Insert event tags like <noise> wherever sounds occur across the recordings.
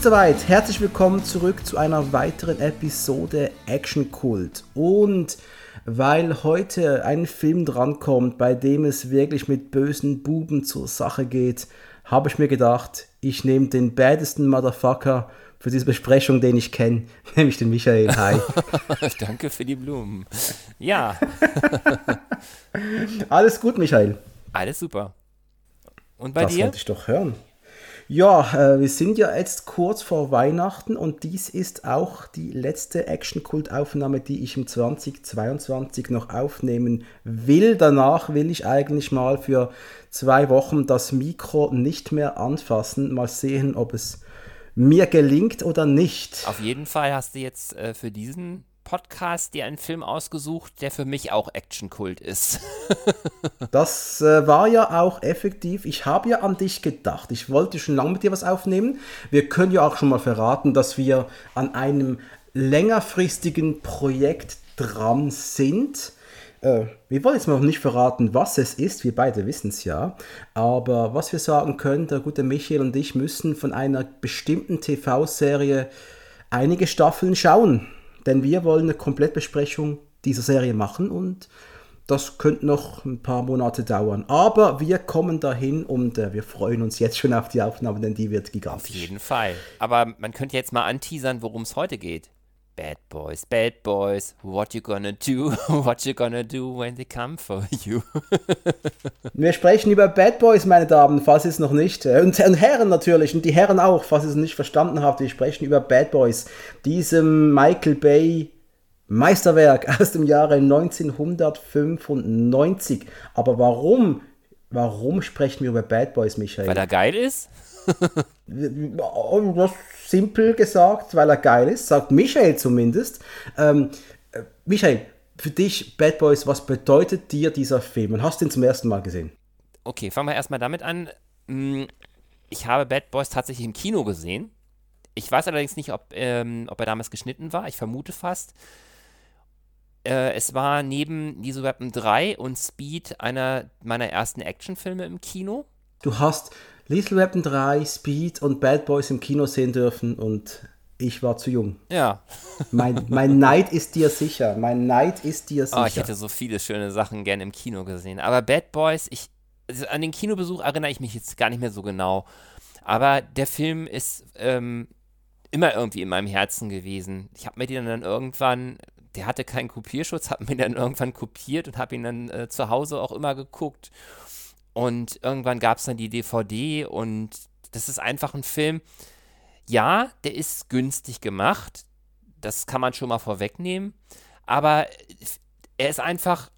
Ist soweit. Herzlich willkommen zurück zu einer weiteren Episode Action Kult. Und weil heute ein Film drankommt, bei dem es wirklich mit bösen Buben zur Sache geht, habe ich mir gedacht, ich nehme den badesten Motherfucker für diese Besprechung, den ich kenne, <laughs> nämlich den Michael. Hi. <laughs> Danke für die Blumen. Ja. <laughs> Alles gut, Michael. Alles super. Und bei das dir? Das wollte ich doch hören. Ja, äh, wir sind ja jetzt kurz vor Weihnachten und dies ist auch die letzte Action-Kult-Aufnahme, die ich im 2022 noch aufnehmen will. Danach will ich eigentlich mal für zwei Wochen das Mikro nicht mehr anfassen. Mal sehen, ob es mir gelingt oder nicht. Auf jeden Fall hast du jetzt äh, für diesen Podcast dir einen Film ausgesucht, der für mich auch Actionkult ist. <laughs> das äh, war ja auch effektiv. Ich habe ja an dich gedacht. Ich wollte schon lange mit dir was aufnehmen. Wir können ja auch schon mal verraten, dass wir an einem längerfristigen Projekt dran sind. Äh, wir wollen jetzt noch nicht verraten, was es ist, wir beide wissen es ja. Aber was wir sagen können, der gute Michael und ich müssen von einer bestimmten TV-Serie einige Staffeln schauen. Denn wir wollen eine Komplettbesprechung dieser Serie machen und das könnte noch ein paar Monate dauern. Aber wir kommen dahin und äh, wir freuen uns jetzt schon auf die Aufnahme, denn die wird gigantisch. Auf jeden Fall. Aber man könnte jetzt mal anteasern, worum es heute geht. Bad Boys, Bad Boys, what you gonna do, <laughs> what you gonna do when they come for you. <laughs> Wir sprechen über Bad Boys, meine Damen, falls ihr es noch nicht, äh, und, und Herren natürlich, und die Herren auch, falls ihr es nicht verstanden habt, wir sprechen über Bad Boys, diesem Michael Bay Meisterwerk <laughs> aus dem Jahre 1995. Aber warum, warum sprechen wir über Bad Boys, Michael? Weil er geil ist? das simpel gesagt, weil er geil ist, sagt Michael zumindest. Ähm, äh, Michael, für dich, Bad Boys, was bedeutet dir dieser Film? Und hast du ihn zum ersten Mal gesehen? Okay, fangen wir erstmal damit an. Mm, ich habe Bad Boys tatsächlich im Kino gesehen. Ich weiß allerdings nicht, ob, ähm, ob er damals geschnitten war. Ich vermute fast. Äh, es war neben Lethal Weapon 3 und Speed einer meiner ersten Actionfilme im Kino. Du hast Lethal Weapon 3, Speed und Bad Boys im Kino sehen dürfen und ich war zu jung. Ja. mein, mein Neid ist dir sicher. Mein Neid ist dir sicher. Oh, ich hätte so viele schöne Sachen gerne im Kino gesehen. Aber Bad Boys, ich, also an den Kinobesuch erinnere ich mich jetzt gar nicht mehr so genau. Aber der Film ist ähm, immer irgendwie in meinem Herzen gewesen. Ich habe mir den dann irgendwann, der hatte keinen Kopierschutz, habe mir dann irgendwann kopiert und habe ihn dann äh, zu Hause auch immer geguckt. Und irgendwann gab es dann die DVD und das ist einfach ein Film. Ja, der ist günstig gemacht. Das kann man schon mal vorwegnehmen. Aber er ist einfach,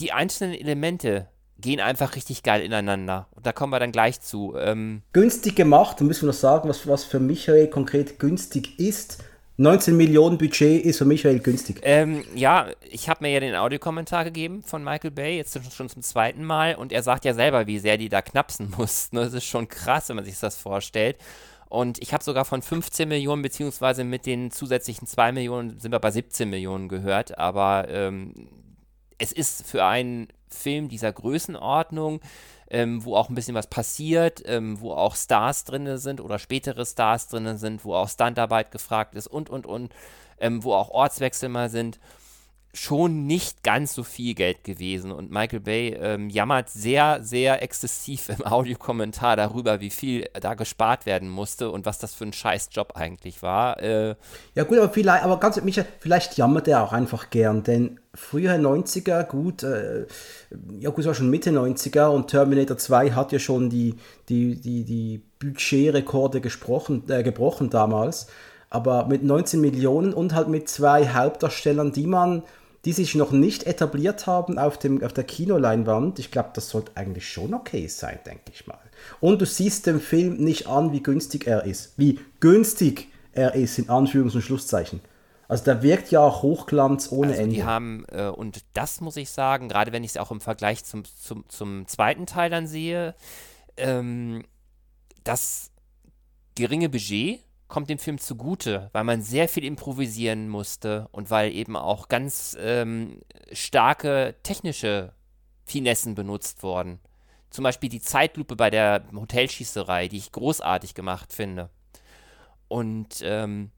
die einzelnen Elemente gehen einfach richtig geil ineinander. Und da kommen wir dann gleich zu. Ähm, günstig gemacht, da müssen wir noch sagen, was, was für Michael konkret günstig ist. 19 Millionen Budget ist für Michael günstig. Ähm, ja, ich habe mir ja den Audiokommentar gegeben von Michael Bay, jetzt schon zum zweiten Mal. Und er sagt ja selber, wie sehr die da knapsen <laughs> mussten. Das ist schon krass, wenn man sich das vorstellt. Und ich habe sogar von 15 Millionen, beziehungsweise mit den zusätzlichen 2 Millionen sind wir bei 17 Millionen gehört. Aber ähm, es ist für einen Film dieser Größenordnung ähm, wo auch ein bisschen was passiert, ähm, wo auch Stars drin sind oder spätere Stars drin sind, wo auch Standarbeit gefragt ist und, und, und, ähm, wo auch Ortswechsel mal sind schon nicht ganz so viel Geld gewesen. Und Michael Bay ähm, jammert sehr, sehr exzessiv im <laughs> Audiokommentar darüber, wie viel da gespart werden musste und was das für ein Scheißjob eigentlich war. Äh, ja gut, aber vielleicht, aber ganz Michael, vielleicht jammert er auch einfach gern, denn früher 90er, gut, äh, ja gut, es war schon Mitte 90er und Terminator 2 hat ja schon die, die, die, die Budgetrekorde äh, gebrochen damals. Aber mit 19 Millionen und halt mit zwei Hauptdarstellern, die man die sich noch nicht etabliert haben auf, dem, auf der Kinoleinwand, ich glaube, das sollte eigentlich schon okay sein, denke ich mal. Und du siehst dem Film nicht an, wie günstig er ist. Wie günstig er ist, in Anführungs- und Schlusszeichen. Also der wirkt ja auch Hochglanz ohne also Ende. Die haben, äh, und das muss ich sagen, gerade wenn ich es auch im Vergleich zum, zum, zum zweiten Teil dann sehe, ähm, das geringe Budget kommt dem Film zugute, weil man sehr viel improvisieren musste und weil eben auch ganz ähm, starke technische Finessen benutzt wurden. Zum Beispiel die Zeitlupe bei der Hotelschießerei, die ich großartig gemacht finde. Und ähm,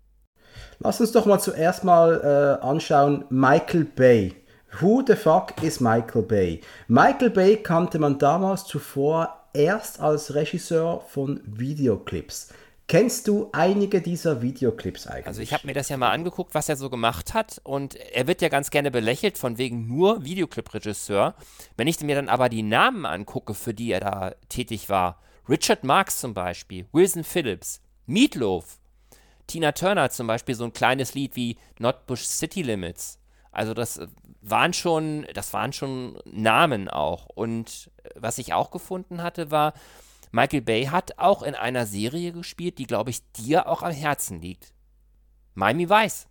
Lass uns doch mal zuerst mal äh, anschauen, Michael Bay. Who the fuck is Michael Bay? Michael Bay kannte man damals zuvor erst als Regisseur von Videoclips. Kennst du einige dieser Videoclips eigentlich? Also ich habe mir das ja mal angeguckt, was er so gemacht hat und er wird ja ganz gerne belächelt von wegen nur Videoclip-Regisseur. Wenn ich mir dann aber die Namen angucke, für die er da tätig war, Richard Marx zum Beispiel, Wilson Phillips, Meatloaf, Tina Turner zum Beispiel so ein kleines Lied wie Not Bush City Limits. Also das waren schon, das waren schon Namen auch. Und was ich auch gefunden hatte, war, Michael Bay hat auch in einer Serie gespielt, die, glaube ich, dir auch am Herzen liegt. Miami Vice.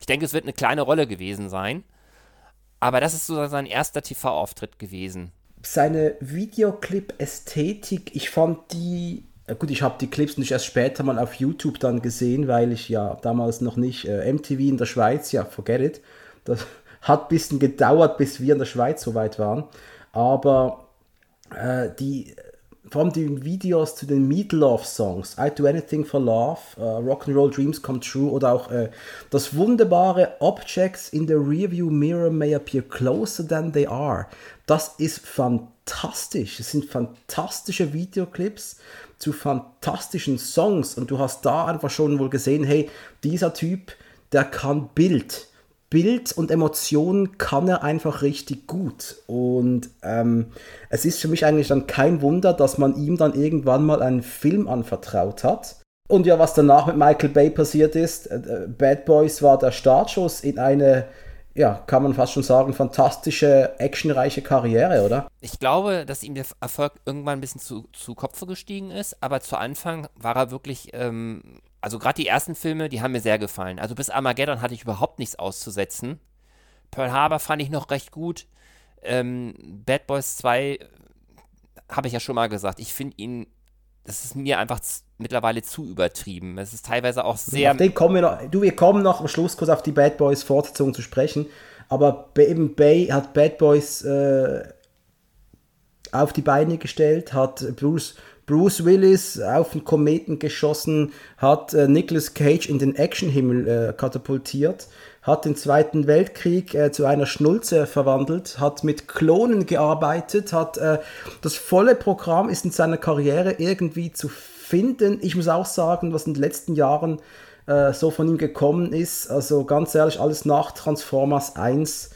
Ich denke, es wird eine kleine Rolle gewesen sein. Aber das ist so sein erster TV-Auftritt gewesen. Seine Videoclip-Ästhetik, ich fand die. Gut, ich habe die Clips nicht erst später mal auf YouTube dann gesehen, weil ich ja damals noch nicht äh, MTV in der Schweiz, ja, forget it. Das <laughs> hat ein bisschen gedauert, bis wir in der Schweiz so weit waren. Aber äh, die vor allem die Videos zu den Meat Love Songs, I Do Anything for Love, uh, Rock'n'Roll Dreams Come True oder auch uh, das wunderbare Objects in the Rearview Mirror May Appear Closer Than They Are. Das ist fantastisch. Es sind fantastische Videoclips zu fantastischen Songs und du hast da einfach schon wohl gesehen, hey, dieser Typ, der kann Bild Bild und Emotionen kann er einfach richtig gut. Und ähm, es ist für mich eigentlich dann kein Wunder, dass man ihm dann irgendwann mal einen Film anvertraut hat. Und ja, was danach mit Michael Bay passiert ist, äh, Bad Boys war der Startschuss in eine, ja, kann man fast schon sagen, fantastische, actionreiche Karriere, oder? Ich glaube, dass ihm der Erfolg irgendwann ein bisschen zu, zu Kopfe gestiegen ist, aber zu Anfang war er wirklich ähm, also gerade die ersten Filme, die haben mir sehr gefallen. Also bis Armageddon hatte ich überhaupt nichts auszusetzen. Pearl Harbor fand ich noch recht gut. Ähm, Bad Boys 2 habe ich ja schon mal gesagt. Ich finde ihn, das ist mir einfach mittlerweile zu übertrieben. Es ist teilweise auch sehr. Auf den kommen wir noch, du, wir kommen noch am Schluss kurz auf die Bad Boys Fortsetzung zu sprechen. Aber eben Bay hat Bad Boys äh, auf die Beine gestellt, hat Bruce Bruce Willis auf den Kometen geschossen, hat äh, Nicolas Cage in den Actionhimmel äh, katapultiert, hat den Zweiten Weltkrieg äh, zu einer Schnulze verwandelt, hat mit Klonen gearbeitet, hat äh, das volle Programm ist in seiner Karriere irgendwie zu finden. Ich muss auch sagen, was in den letzten Jahren äh, so von ihm gekommen ist, also ganz ehrlich, alles nach Transformers 1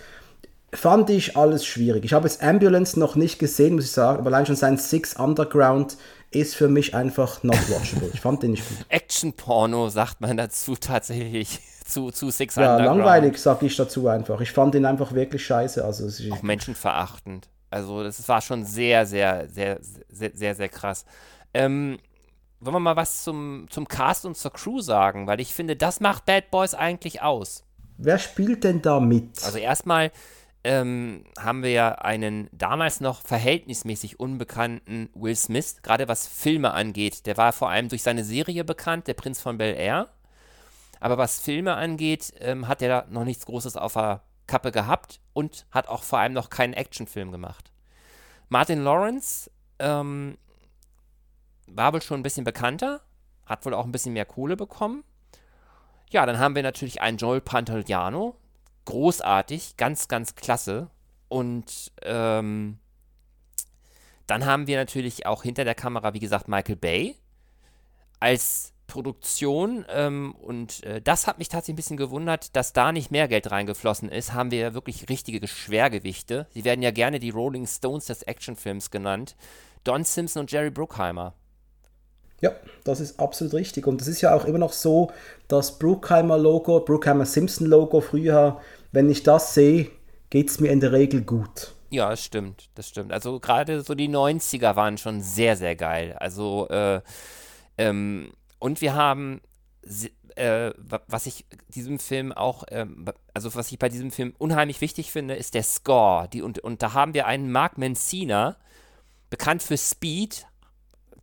fand ich alles schwierig. Ich habe jetzt Ambulance noch nicht gesehen, muss ich sagen, aber allein schon sein Six Underground ist für mich einfach not watchable. Ich fand den nicht gut. Action-Porno sagt man dazu tatsächlich <laughs> zu, zu Six ja, langweilig sag ich dazu einfach. Ich fand den einfach wirklich scheiße. Also, Auch menschenverachtend. Also das war schon sehr, sehr, sehr, sehr, sehr, sehr krass. Ähm, wollen wir mal was zum, zum Cast und zur Crew sagen? Weil ich finde, das macht Bad Boys eigentlich aus. Wer spielt denn da mit? Also erstmal ähm, haben wir ja einen damals noch verhältnismäßig unbekannten Will Smith, gerade was Filme angeht. Der war vor allem durch seine Serie bekannt, Der Prinz von Bel Air. Aber was Filme angeht, ähm, hat er da noch nichts Großes auf der Kappe gehabt und hat auch vor allem noch keinen Actionfilm gemacht. Martin Lawrence ähm, war wohl schon ein bisschen bekannter, hat wohl auch ein bisschen mehr Kohle bekommen. Ja, dann haben wir natürlich einen Joel Pantoliano, großartig, ganz, ganz klasse. Und ähm, dann haben wir natürlich auch hinter der Kamera, wie gesagt, Michael Bay als Produktion. Ähm, und äh, das hat mich tatsächlich ein bisschen gewundert, dass da nicht mehr Geld reingeflossen ist. Haben wir ja wirklich richtige Schwergewichte. Sie werden ja gerne die Rolling Stones des Actionfilms genannt. Don Simpson und Jerry Bruckheimer. Ja, das ist absolut richtig. Und es ist ja auch immer noch so, das Bruckheimer-Logo, Bruckheimer-Simpson-Logo früher, wenn ich das sehe, geht es mir in der Regel gut. Ja, das stimmt, das stimmt. Also gerade so die 90er waren schon sehr, sehr geil. Also, äh, ähm, und wir haben, äh, was ich diesem Film auch, äh, also was ich bei diesem Film unheimlich wichtig finde, ist der Score. Die, und, und da haben wir einen Mark Mencina, bekannt für Speed,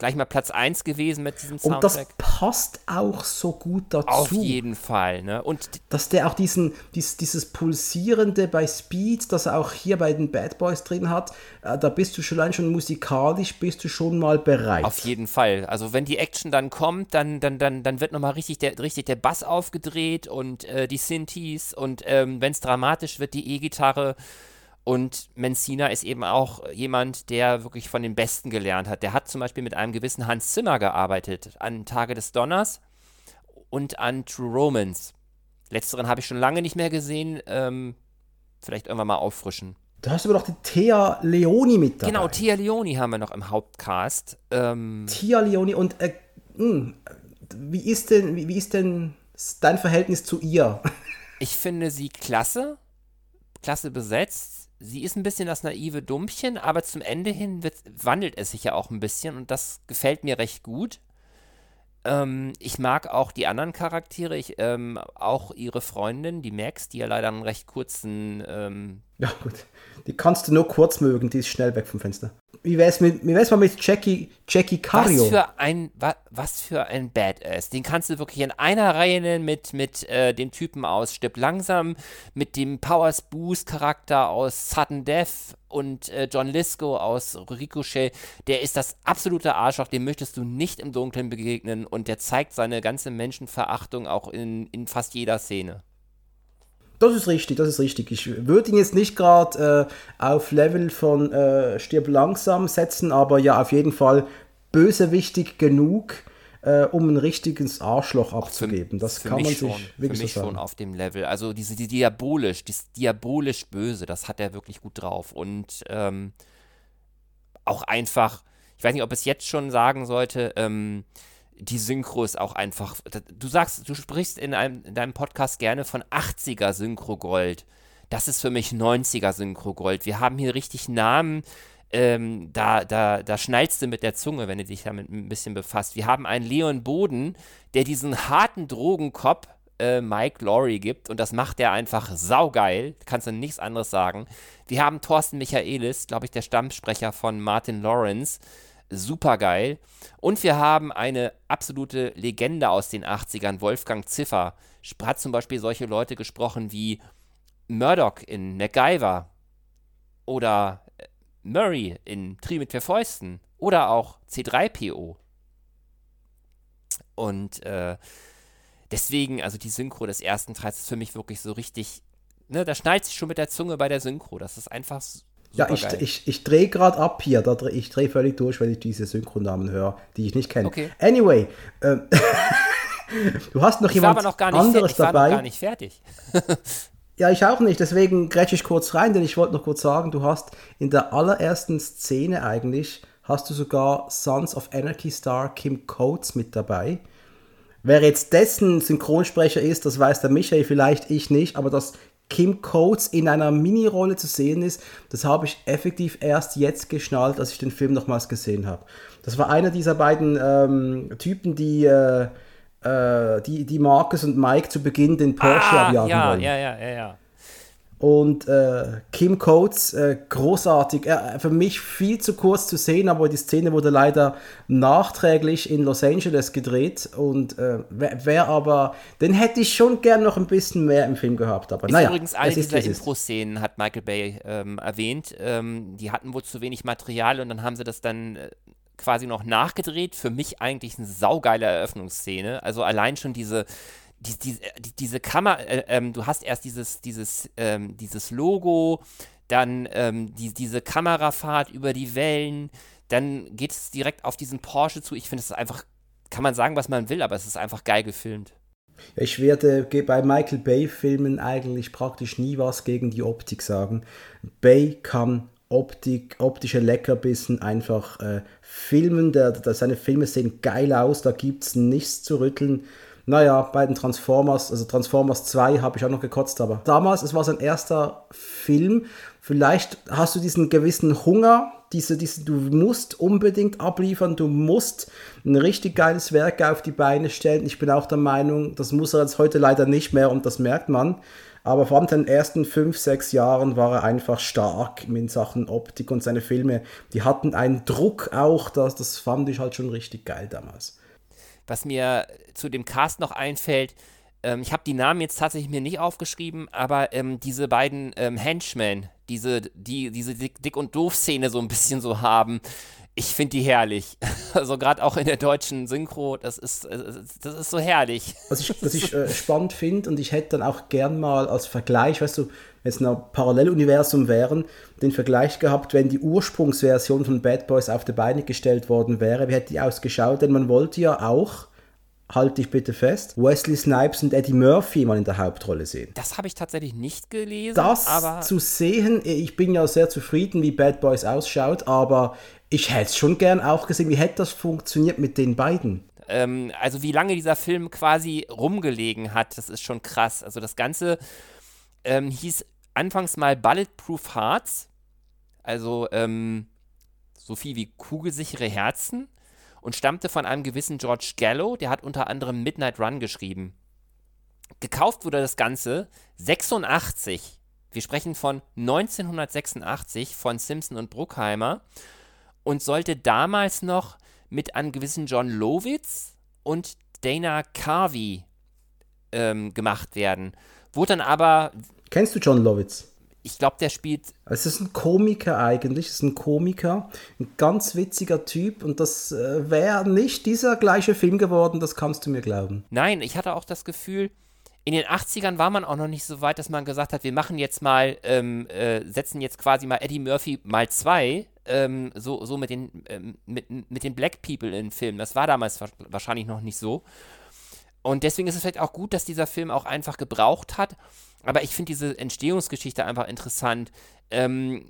gleich mal Platz 1 gewesen mit diesem Soundtrack. Und das passt auch so gut dazu. Auf jeden Fall, ne? Und dass der auch diesen, dies, dieses Pulsierende bei Speed, das er auch hier bei den Bad Boys drin hat, äh, da bist du schon allein schon musikalisch, bist du schon mal bereit. Auf jeden Fall. Also wenn die Action dann kommt, dann, dann, dann, dann wird nochmal richtig der, richtig der Bass aufgedreht und äh, die Synthes und ähm, wenn es dramatisch wird, die E-Gitarre. Und Mencina ist eben auch jemand, der wirklich von den Besten gelernt hat. Der hat zum Beispiel mit einem gewissen Hans Zimmer gearbeitet an Tage des Donners und an True Romance. Letzteren habe ich schon lange nicht mehr gesehen. Ähm, vielleicht irgendwann mal auffrischen. Da hast du aber doch die Thea Leoni mit dabei. Genau, Thea Leoni haben wir noch im Hauptcast. Ähm, Thea Leoni und äh, mh, hm, wie ist denn, wie, wie ist denn dein Verhältnis zu ihr? <laughs> Ich finde sie klasse, klasse besetzt sie ist ein bisschen das naive Dummchen, aber zum Ende hin wird, wandelt es sich ja auch ein bisschen und das gefällt mir recht gut. Ähm, ich mag auch die anderen Charaktere, ich, ähm, auch ihre Freundin, die Max, die ja leider einen recht kurzen. Ähm ja, gut. Die kannst du nur kurz mögen, die ist schnell weg vom Fenster wie wär's mit, wie wär's mal mit Jackie, Jackie Cario? Was für ein, wa, was für ein Badass. Den kannst du wirklich in einer Reihe nennen mit, mit äh, dem Typen aus Stipp langsam, mit dem Powers Boost Charakter aus Sudden Death und äh, John Lisco aus Ricochet. Der ist das absolute Arschloch, dem möchtest du nicht im Dunkeln begegnen und der zeigt seine ganze Menschenverachtung auch in, in fast jeder Szene. Das ist richtig, das ist richtig. Ich würde ihn jetzt nicht gerade äh, auf Level von äh, Stirb langsam setzen, aber ja, auf jeden Fall bösewichtig genug, äh, um ein richtiges Arschloch abzugeben. Das für, für kann man schon, sich wirklich für mich so sagen. schon auf dem Level. Also diese die diabolisch, das diabolisch böse, das hat er wirklich gut drauf und ähm, auch einfach. Ich weiß nicht, ob es jetzt schon sagen sollte. Ähm, die Synchro ist auch einfach. Du sagst, du sprichst in, einem, in deinem Podcast gerne von 80er Synchro-Gold. Das ist für mich 90er Synchro-Gold. Wir haben hier richtig Namen. Ähm, da, da, da schnallst du mit der Zunge, wenn du dich damit ein bisschen befasst. Wir haben einen Leon Boden, der diesen harten Drogenkopf äh, Mike Laurie gibt und das macht er einfach saugeil. Kannst du nichts anderes sagen. Wir haben Thorsten Michaelis, glaube ich, der Stammsprecher von Martin Lawrence super geil. Und wir haben eine absolute Legende aus den 80ern, Wolfgang Ziffer. Hat zum Beispiel solche Leute gesprochen wie Murdoch in MacGyver oder äh, Murray in Tri mit vier Fäusten oder auch C3PO. Und äh, deswegen, also die Synchro des ersten Teils ist für mich wirklich so richtig, ne, da schneidet sich schon mit der Zunge bei der Synchro. Das ist einfach ja, ich, ich, ich drehe gerade ab hier. Da dreh, ich drehe völlig durch, wenn ich diese Synchronamen höre, die ich nicht kenne. Okay. Anyway, ähm, <laughs> du hast noch ich jemand noch anderes ich dabei. War noch gar nicht fertig. <laughs> ja, ich auch nicht. Deswegen grätsche ich kurz rein, denn ich wollte noch kurz sagen, du hast in der allerersten Szene eigentlich, hast du sogar Sons of Anarchy Star Kim Coates mit dabei. Wer jetzt dessen Synchronsprecher ist, das weiß der Michael vielleicht, ich nicht, aber das Kim Coates in einer Mini-Rolle zu sehen ist, das habe ich effektiv erst jetzt geschnallt, als ich den Film nochmals gesehen habe. Das war einer dieser beiden ähm, Typen, die, äh, äh, die, die Marcus und Mike zu Beginn den Porsche ah, abjagen ja, wollen. Ja, ja, ja, ja. Und äh, Kim Coates, äh, großartig. Äh, für mich viel zu kurz zu sehen, aber die Szene wurde leider nachträglich in Los Angeles gedreht. Und äh, wer, wer, aber, den hätte ich schon gern noch ein bisschen mehr im Film gehabt. Aber ist naja, übrigens eine dieser Intro-Szenen, hat Michael Bay ähm, erwähnt. Ähm, die hatten wohl zu wenig Material und dann haben sie das dann äh, quasi noch nachgedreht. Für mich eigentlich eine saugeile Eröffnungsszene. Also allein schon diese die, die, die, diese Kamera, äh, ähm, du hast erst dieses, dieses, ähm, dieses Logo, dann ähm, die, diese Kamerafahrt über die Wellen, dann geht es direkt auf diesen Porsche zu. Ich finde es einfach, kann man sagen, was man will, aber es ist einfach geil gefilmt. Ich werde bei Michael Bay-Filmen eigentlich praktisch nie was gegen die Optik sagen. Bay kann Optik, optische Leckerbissen einfach äh, filmen. Der, der, seine Filme sehen geil aus, da gibt es nichts zu rütteln. Naja, bei den Transformers, also Transformers 2 habe ich auch noch gekotzt, aber damals, es war sein erster Film. Vielleicht hast du diesen gewissen Hunger, diese, diese, du musst unbedingt abliefern, du musst ein richtig geiles Werk auf die Beine stellen. Ich bin auch der Meinung, das muss er jetzt heute leider nicht mehr und das merkt man. Aber vor allem in den ersten fünf, sechs Jahren war er einfach stark in Sachen Optik und seine Filme, die hatten einen Druck auch, das, das fand ich halt schon richtig geil damals. Was mir zu dem Cast noch einfällt, ähm, ich habe die Namen jetzt tatsächlich mir nicht aufgeschrieben, aber ähm, diese beiden ähm, Henchmen, diese, die diese Dick, Dick und Doof-Szene so ein bisschen so haben, ich finde die herrlich. <laughs> Also gerade auch in der deutschen Synchro, das ist, äh, das ist so herrlich. Was ich, was ich <laughs> äh, spannend finde und ich hätte dann auch gern mal als Vergleich, weißt du, wenn es ein Paralleluniversum wären, den Vergleich gehabt, wenn die Ursprungsversion von Bad Boys auf die Beine gestellt worden wäre, wie hätte die ausgeschaut? Denn man wollte ja auch halte dich bitte fest, Wesley Snipes und Eddie Murphy mal in der Hauptrolle sehen. Das habe ich tatsächlich nicht gelesen. Das zu sehen, ich bin ja sehr zufrieden, wie Bad Boys ausschaut, aber ich hätte es schon gern auch gesehen, wie hätte das funktioniert mit den beiden. Ähm, also wie lange dieser Film quasi rumgelegen hat, das ist schon krass. Also das Ganze ähm, hieß anfangs mal Bulletproof Hearts, also ähm, so viel wie kugelsichere Herzen und stammte von einem gewissen George Gallo, der hat unter anderem Midnight Run geschrieben. Gekauft wurde das Ganze 86. Wir sprechen von 1986 von Simpson und Bruckheimer und sollte damals noch mit einem gewissen John Lowitz und Dana Carvey ähm, gemacht werden. Wurde dann aber. Kennst du John Lowitz? Ich glaube, der spielt. Es ist ein Komiker eigentlich, es ist ein Komiker, ein ganz witziger Typ und das äh, wäre nicht dieser gleiche Film geworden, das kannst du mir glauben. Nein, ich hatte auch das Gefühl, in den 80ern war man auch noch nicht so weit, dass man gesagt hat, wir machen jetzt mal, ähm, äh, setzen jetzt quasi mal Eddie Murphy mal zwei, ähm, so, so mit den, ähm, mit, mit den Black People in Filmen. Das war damals wahrscheinlich noch nicht so. Und deswegen ist es vielleicht auch gut, dass dieser Film auch einfach gebraucht hat. Aber ich finde diese Entstehungsgeschichte einfach interessant. Ähm,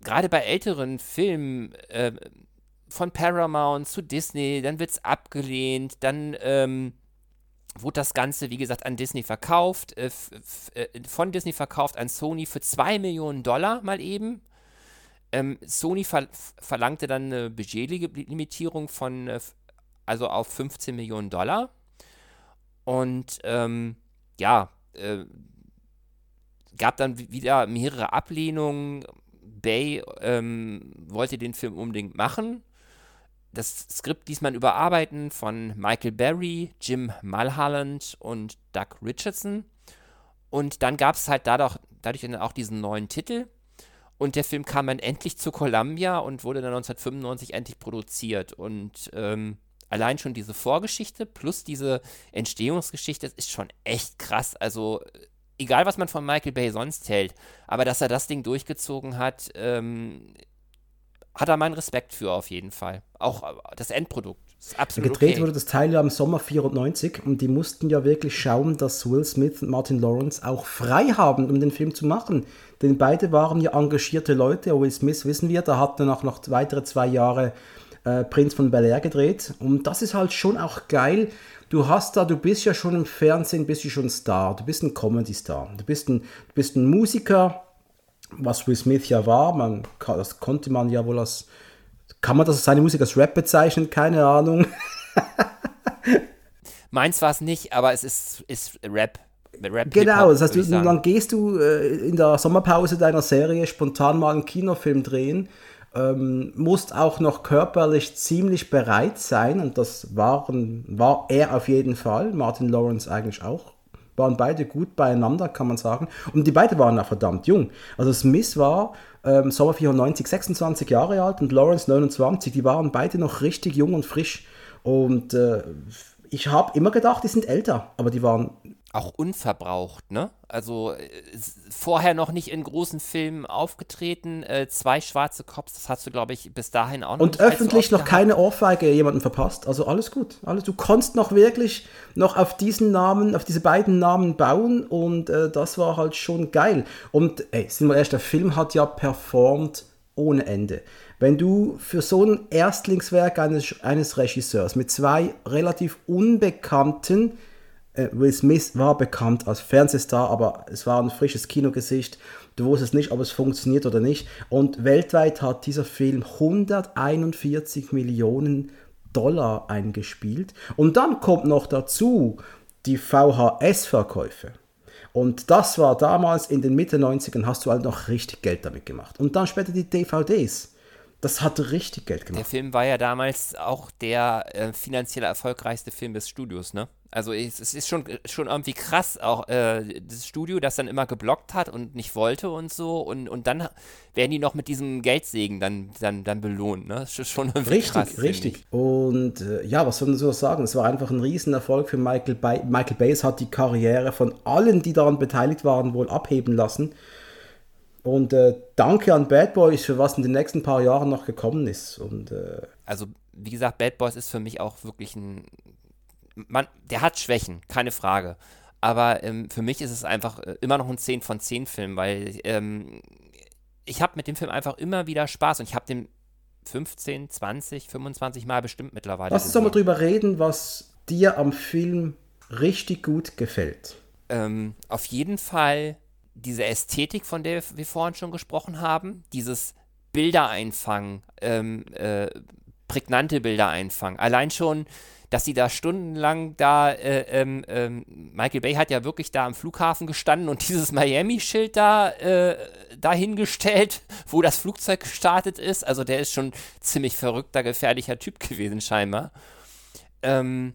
Gerade bei älteren Filmen äh, von Paramount zu Disney, dann wird es abgelehnt, dann ähm, wurde das Ganze, wie gesagt, an Disney verkauft, äh, äh, von Disney verkauft an Sony für 2 Millionen Dollar mal eben. Ähm, Sony ver verlangte dann eine Budgetlimitierung von, äh, also auf 15 Millionen Dollar. Und ähm, ja, äh, gab dann wieder mehrere Ablehnungen. Bay ähm, wollte den Film unbedingt machen. Das Skript diesmal überarbeiten von Michael Berry, Jim Mulholland und Doug Richardson. Und dann gab es halt dadurch, dadurch dann auch diesen neuen Titel. Und der Film kam dann endlich zu Columbia und wurde dann 1995 endlich produziert. Und ähm, allein schon diese Vorgeschichte plus diese Entstehungsgeschichte, das ist schon echt krass. Also, egal was man von Michael Bay sonst hält, aber dass er das Ding durchgezogen hat, ähm, hat er meinen Respekt für auf jeden Fall. Auch äh, das Endprodukt. Ist absolut Gedreht okay. wurde das Teil ja im Sommer 94 und die mussten ja wirklich schauen, dass Will Smith und Martin Lawrence auch frei haben, um den Film zu machen. Denn beide waren ja engagierte Leute. Will Smith wissen wir, da hat danach noch weitere zwei Jahre äh, Prinz von Bel Air gedreht. Und das ist halt schon auch geil. Du hast da, du bist ja schon im Fernsehen, bist du schon Star. Du bist ein Comedy-Star. Du bist ein, du bist ein Musiker, was Will Smith ja war. Man, das konnte man ja wohl als, kann man das seine Musik als Rap bezeichnen? Keine Ahnung. <laughs> Meins war es nicht, aber es ist, ist Rap. Rap genau, das heißt, dann gehst du äh, in der Sommerpause deiner Serie spontan mal einen Kinofilm drehen ähm, musst auch noch körperlich ziemlich bereit sein und das waren, war er auf jeden Fall, Martin Lawrence eigentlich auch. Waren beide gut beieinander, kann man sagen. Und die beiden waren auch verdammt jung. Also Smith war ähm, Sommer 94 26 Jahre alt und Lawrence 29. Die waren beide noch richtig jung und frisch. Und äh, ich habe immer gedacht, die sind älter, aber die waren auch unverbraucht, ne? Also äh, vorher noch nicht in großen Filmen aufgetreten, äh, zwei schwarze Cops, das hast du, glaube ich, bis dahin auch noch Und öffentlich noch keine Ohrfeige jemanden verpasst. Also alles gut. Alles, du konntest noch wirklich noch auf diesen Namen, auf diese beiden Namen bauen und äh, das war halt schon geil. Und ey, sind wir erst, der Film hat ja performt ohne Ende. Wenn du für so ein Erstlingswerk eines, eines Regisseurs mit zwei relativ unbekannten Will Smith war bekannt als Fernsehstar, aber es war ein frisches Kinogesicht. Du wusstest nicht, ob es funktioniert oder nicht. Und weltweit hat dieser Film 141 Millionen Dollar eingespielt. Und dann kommt noch dazu die VHS-Verkäufe. Und das war damals in den Mitte 90ern, hast du halt noch richtig Geld damit gemacht. Und dann später die DVDs. Das hat richtig Geld gemacht. Der Film war ja damals auch der äh, finanziell erfolgreichste Film des Studios, ne? Also es, es ist schon, schon irgendwie krass, auch äh, das Studio, das dann immer geblockt hat und nicht wollte und so. Und, und dann werden die noch mit diesem Geldsegen dann, dann, dann belohnt. Ne? Das ist schon irgendwie richtig, krass. Richtig, Und äh, ja, was soll man so sagen? Es war einfach ein Riesenerfolg für Michael Bay. Michael Bay. Hat die Karriere von allen, die daran beteiligt waren, wohl abheben lassen. Und äh, danke an Bad Boys für was in den nächsten paar Jahren noch gekommen ist. Und, äh, also, wie gesagt, Bad Boys ist für mich auch wirklich ein man, der hat Schwächen, keine Frage. Aber ähm, für mich ist es einfach äh, immer noch ein 10 von 10 Film, weil ähm, ich habe mit dem Film einfach immer wieder Spaß und ich habe den 15, 20, 25 Mal bestimmt mittlerweile. Lass uns doch mal drüber reden, was dir am Film richtig gut gefällt. Ähm, auf jeden Fall diese Ästhetik, von der wir vorhin schon gesprochen haben, dieses Bilder einfangen, ähm, äh, prägnante Bilder einfangen. Allein schon dass sie da stundenlang da, äh, ähm, ähm, Michael Bay hat ja wirklich da am Flughafen gestanden und <laughs> dieses Miami-Schild da äh, dahingestellt, wo das Flugzeug gestartet ist. Also der ist schon ziemlich verrückter, gefährlicher Typ gewesen scheinbar. Ähm,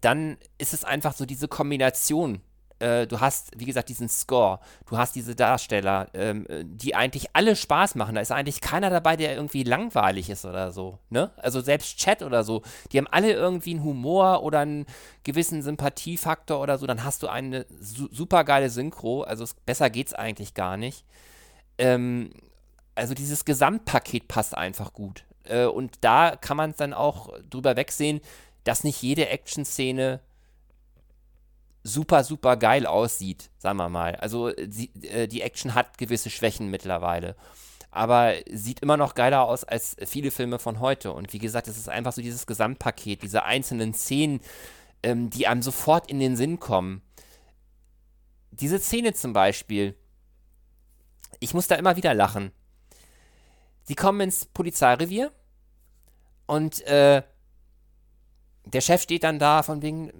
dann ist es einfach so diese Kombination äh, du hast, wie gesagt, diesen Score, du hast diese Darsteller, ähm, die eigentlich alle Spaß machen. Da ist eigentlich keiner dabei, der irgendwie langweilig ist oder so. Ne? Also selbst Chat oder so, die haben alle irgendwie einen Humor oder einen gewissen Sympathiefaktor oder so. Dann hast du eine su super geile Synchro. Also es, besser geht's eigentlich gar nicht. Ähm, also dieses Gesamtpaket passt einfach gut. Äh, und da kann man dann auch drüber wegsehen, dass nicht jede Action-Szene super, super geil aussieht, sagen wir mal. Also die, äh, die Action hat gewisse Schwächen mittlerweile. Aber sieht immer noch geiler aus als viele Filme von heute. Und wie gesagt, es ist einfach so dieses Gesamtpaket, diese einzelnen Szenen, ähm, die einem sofort in den Sinn kommen. Diese Szene zum Beispiel, ich muss da immer wieder lachen. Sie kommen ins Polizeirevier und äh, der Chef steht dann da von wegen,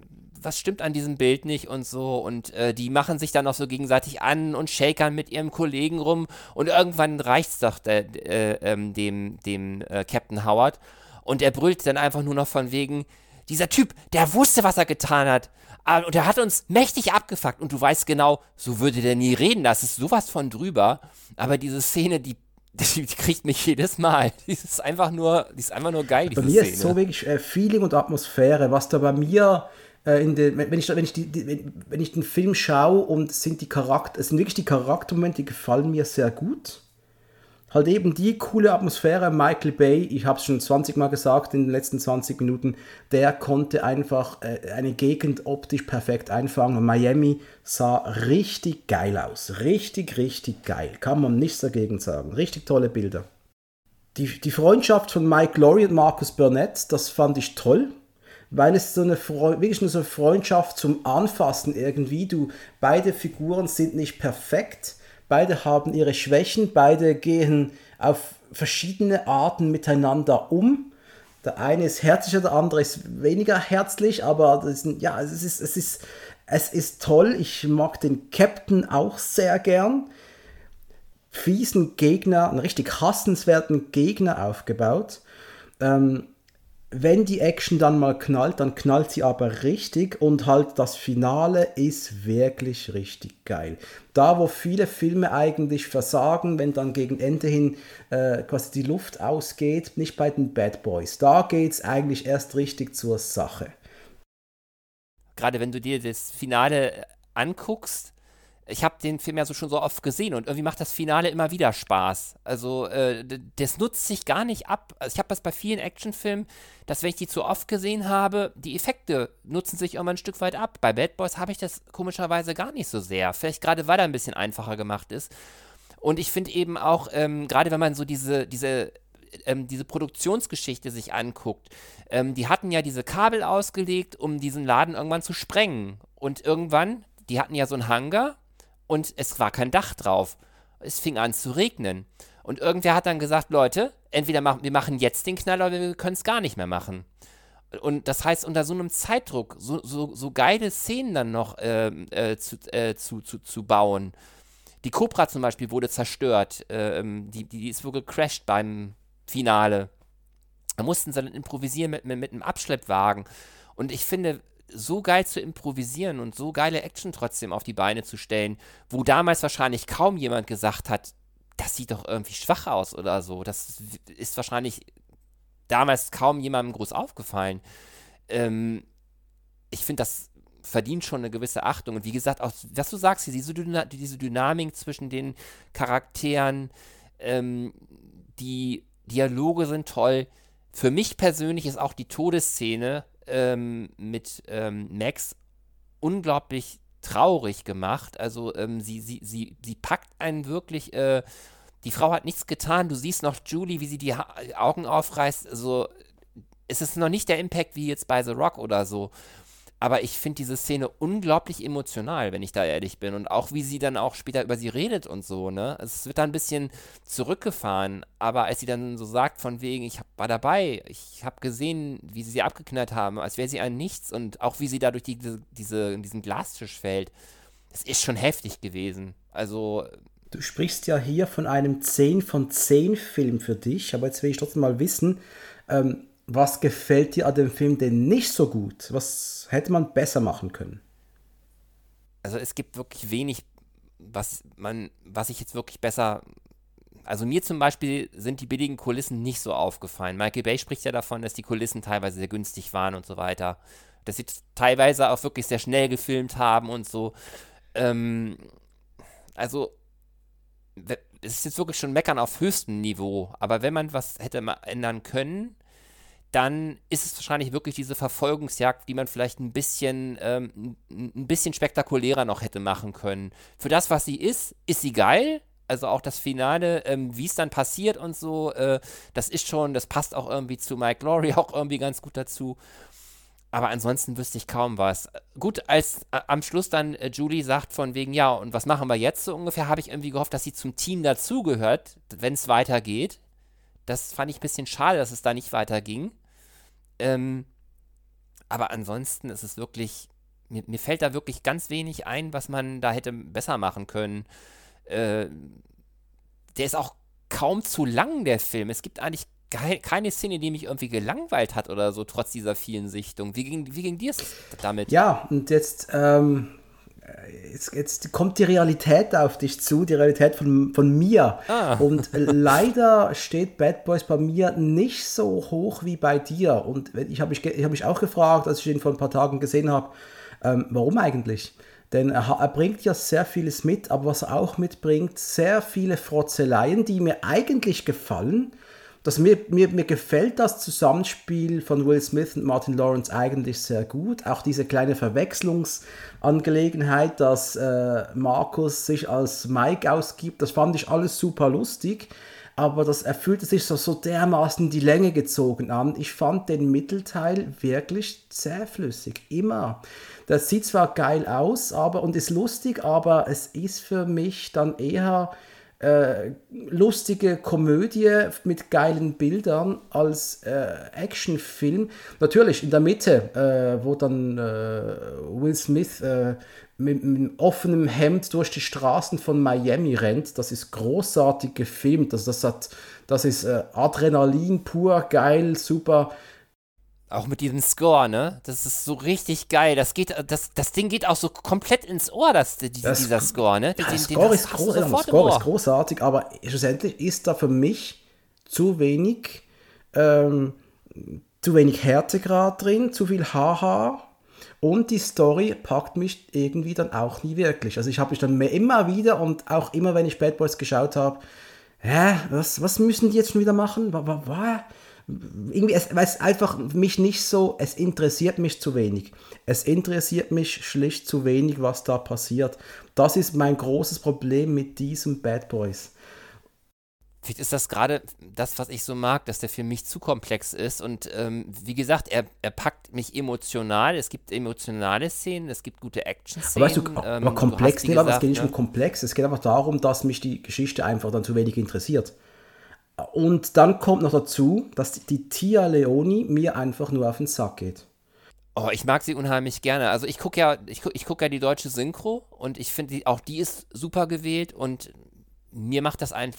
was stimmt an diesem Bild nicht und so. Und äh, die machen sich dann noch so gegenseitig an und shakern mit ihrem Kollegen rum. Und irgendwann reicht es doch der, äh, ähm, dem, dem äh, Captain Howard. Und er brüllt dann einfach nur noch von wegen, dieser Typ, der wusste, was er getan hat. Ah, und er hat uns mächtig abgefuckt. Und du weißt genau, so würde der nie reden. Das ist sowas von drüber. Aber diese Szene, die <laughs> die, kriegt mich jedes Mal. Die ist einfach nur, die ist einfach nur geil. Bei mir Szene. ist so wirklich äh, Feeling und Atmosphäre, was da bei mir in den, wenn ich, wenn ich, die, die, wenn ich den Film schaue und sind die Charakter, es sind wirklich die Charaktermomente, die gefallen mir sehr gut. Halt eben die coole Atmosphäre, Michael Bay, ich habe es schon 20 Mal gesagt in den letzten 20 Minuten, der konnte einfach äh, eine Gegend optisch perfekt einfangen. Miami sah richtig geil aus. Richtig, richtig geil. Kann man nichts dagegen sagen. Richtig tolle Bilder. Die, die Freundschaft von Mike Laurie und Marcus Burnett, das fand ich toll weil es so eine wirklich nur so eine Freundschaft zum Anfassen irgendwie. Du, beide Figuren sind nicht perfekt, beide haben ihre Schwächen, beide gehen auf verschiedene Arten miteinander um. Der eine ist herzlicher, der andere ist weniger herzlich, aber das ja, es ist, es ist, es ist toll. Ich mag den Captain auch sehr gern. Fiesen Gegner, einen richtig hassenswerten Gegner aufgebaut. Ähm, wenn die Action dann mal knallt, dann knallt sie aber richtig und halt das Finale ist wirklich richtig geil. Da, wo viele Filme eigentlich versagen, wenn dann gegen Ende hin äh, quasi die Luft ausgeht, nicht bei den Bad Boys. Da geht es eigentlich erst richtig zur Sache. Gerade wenn du dir das Finale anguckst, ich habe den Film ja so schon so oft gesehen und irgendwie macht das Finale immer wieder Spaß. Also äh, das nutzt sich gar nicht ab. Also ich habe das bei vielen Actionfilmen, dass wenn ich die zu oft gesehen habe, die Effekte nutzen sich immer ein Stück weit ab. Bei Bad Boys habe ich das komischerweise gar nicht so sehr. Vielleicht gerade, weil er ein bisschen einfacher gemacht ist. Und ich finde eben auch, ähm, gerade wenn man so diese, diese ähm, diese Produktionsgeschichte sich anguckt, ähm, die hatten ja diese Kabel ausgelegt, um diesen Laden irgendwann zu sprengen. Und irgendwann, die hatten ja so einen Hangar und es war kein Dach drauf. Es fing an zu regnen. Und irgendwer hat dann gesagt, Leute, entweder machen wir machen jetzt den Knall oder wir können es gar nicht mehr machen. Und das heißt, unter so einem Zeitdruck so, so, so geile Szenen dann noch äh, äh, zu, äh, zu, zu, zu bauen. Die Cobra zum Beispiel wurde zerstört. Ähm, die, die ist wohl gecrashed beim, Finale. Da mussten sie dann improvisieren mit, mit, mit einem Abschleppwagen. Und ich finde, so geil zu improvisieren und so geile Action trotzdem auf die Beine zu stellen, wo damals wahrscheinlich kaum jemand gesagt hat, das sieht doch irgendwie schwach aus oder so. Das ist wahrscheinlich damals kaum jemandem groß aufgefallen. Ähm, ich finde, das verdient schon eine gewisse Achtung. Und wie gesagt, auch was du sagst, diese, Dyna diese Dynamik zwischen den Charakteren, ähm, die Dialoge sind toll. Für mich persönlich ist auch die Todesszene ähm, mit ähm, Max unglaublich traurig gemacht. Also ähm, sie, sie, sie, sie packt einen wirklich, äh, die Frau hat nichts getan. Du siehst noch Julie, wie sie die ha Augen aufreißt. Also es ist noch nicht der Impact wie jetzt bei The Rock oder so. Aber ich finde diese Szene unglaublich emotional, wenn ich da ehrlich bin. Und auch wie sie dann auch später über sie redet und so, ne? Es wird da ein bisschen zurückgefahren. Aber als sie dann so sagt, von wegen, ich war dabei, ich habe gesehen, wie sie sie abgeknallt haben, als wäre sie ein Nichts. Und auch wie sie da durch die, diese, diesen Glastisch fällt, das ist schon heftig gewesen. Also. Du sprichst ja hier von einem 10 von 10 Film für dich, aber jetzt will ich trotzdem mal wissen, ähm, was gefällt dir an dem Film denn nicht so gut? Was hätte man besser machen können? Also es gibt wirklich wenig, was man, was ich jetzt wirklich besser. Also mir zum Beispiel sind die billigen Kulissen nicht so aufgefallen. Michael Bay spricht ja davon, dass die Kulissen teilweise sehr günstig waren und so weiter. Dass sie teilweise auch wirklich sehr schnell gefilmt haben und so. Ähm, also es ist jetzt wirklich schon Meckern auf höchstem Niveau. Aber wenn man was hätte ändern können, dann ist es wahrscheinlich wirklich diese Verfolgungsjagd, die man vielleicht ein bisschen, ähm, ein bisschen spektakulärer noch hätte machen können. Für das, was sie ist, ist sie geil. Also auch das Finale, ähm, wie es dann passiert und so, äh, das ist schon, das passt auch irgendwie zu Mike Laurie <laughs> auch irgendwie ganz gut dazu. Aber ansonsten wüsste ich kaum was. Gut, als äh, am Schluss dann äh, Julie sagt von wegen, ja, und was machen wir jetzt so ungefähr, habe ich irgendwie gehofft, dass sie zum Team dazugehört, wenn es weitergeht. Das fand ich ein bisschen schade, dass es da nicht weiterging. Ähm, aber ansonsten ist es wirklich, mir, mir, fällt da wirklich ganz wenig ein, was man da hätte besser machen können. Äh, der ist auch kaum zu lang, der Film. Es gibt eigentlich keine Szene, die mich irgendwie gelangweilt hat oder so, trotz dieser vielen Sichtungen. Wie ging, wie ging dir es damit? Ja, und jetzt ähm, jetzt, jetzt, kommt die Realität auf dich zu, die Realität von, von mir. Ah. Und leider steht Bad Boys bei mir nicht so hoch wie bei dir. Und ich habe mich, hab mich auch gefragt, als ich ihn vor ein paar Tagen gesehen habe, ähm, warum eigentlich? Denn er, er, bringt ja sehr vieles mit, aber was er auch mitbringt, sehr viele Frotzeleien, die mir eigentlich gefallen das mir, mir, mir gefällt das Zusammenspiel von Will Smith und Martin Lawrence eigentlich sehr gut. Auch diese kleine Verwechslungsangelegenheit, dass äh, Markus sich als Mike ausgibt, das fand ich alles super lustig. Aber das er fühlte sich so, so dermaßen die Länge gezogen an. Ich fand den Mittelteil wirklich zähflüssig. Immer. Das sieht zwar geil aus, aber und ist lustig, aber es ist für mich dann eher äh, lustige Komödie mit geilen Bildern als äh, Actionfilm. Natürlich in der Mitte, äh, wo dann äh, Will Smith äh, mit, mit offenem Hemd durch die Straßen von Miami rennt. Das ist großartig gefilmt. Also das, hat, das ist äh, Adrenalin pur, geil, super. Auch mit diesem Score, ne? Das ist so richtig geil. Das geht, das, das Ding geht auch so komplett ins Ohr, das, die, das dieser Score, ne? Ja, den, Score, ist, groß, ja, Score ist großartig, aber schlussendlich ist da für mich zu wenig, ähm, zu wenig Härtegrad drin, zu viel Haha. Und die Story packt mich irgendwie dann auch nie wirklich. Also ich habe mich dann mehr, immer wieder und auch immer, wenn ich Bad Boys geschaut habe, hä, was, was müssen die jetzt schon wieder machen? Was, irgendwie, es, es einfach mich nicht so, es interessiert mich zu wenig. Es interessiert mich schlicht zu wenig, was da passiert. Das ist mein großes Problem mit diesem Bad Boys. Vielleicht ist das gerade das, was ich so mag, dass der Film nicht zu komplex ist. Und ähm, wie gesagt, er, er packt mich emotional. Es gibt emotionale Szenen, es gibt gute Action-Szenen. Weißt du, aber ähm, komplex, du nee, gesagt, es geht nicht ne? um komplex. Es geht einfach darum, dass mich die Geschichte einfach dann zu wenig interessiert. Und dann kommt noch dazu, dass die Tia Leoni mir einfach nur auf den Sack geht. Oh, ich mag sie unheimlich gerne. Also ich gucke ja, ich guck, ich guck ja die deutsche Synchro und ich finde auch die ist super gewählt und mir macht das ein,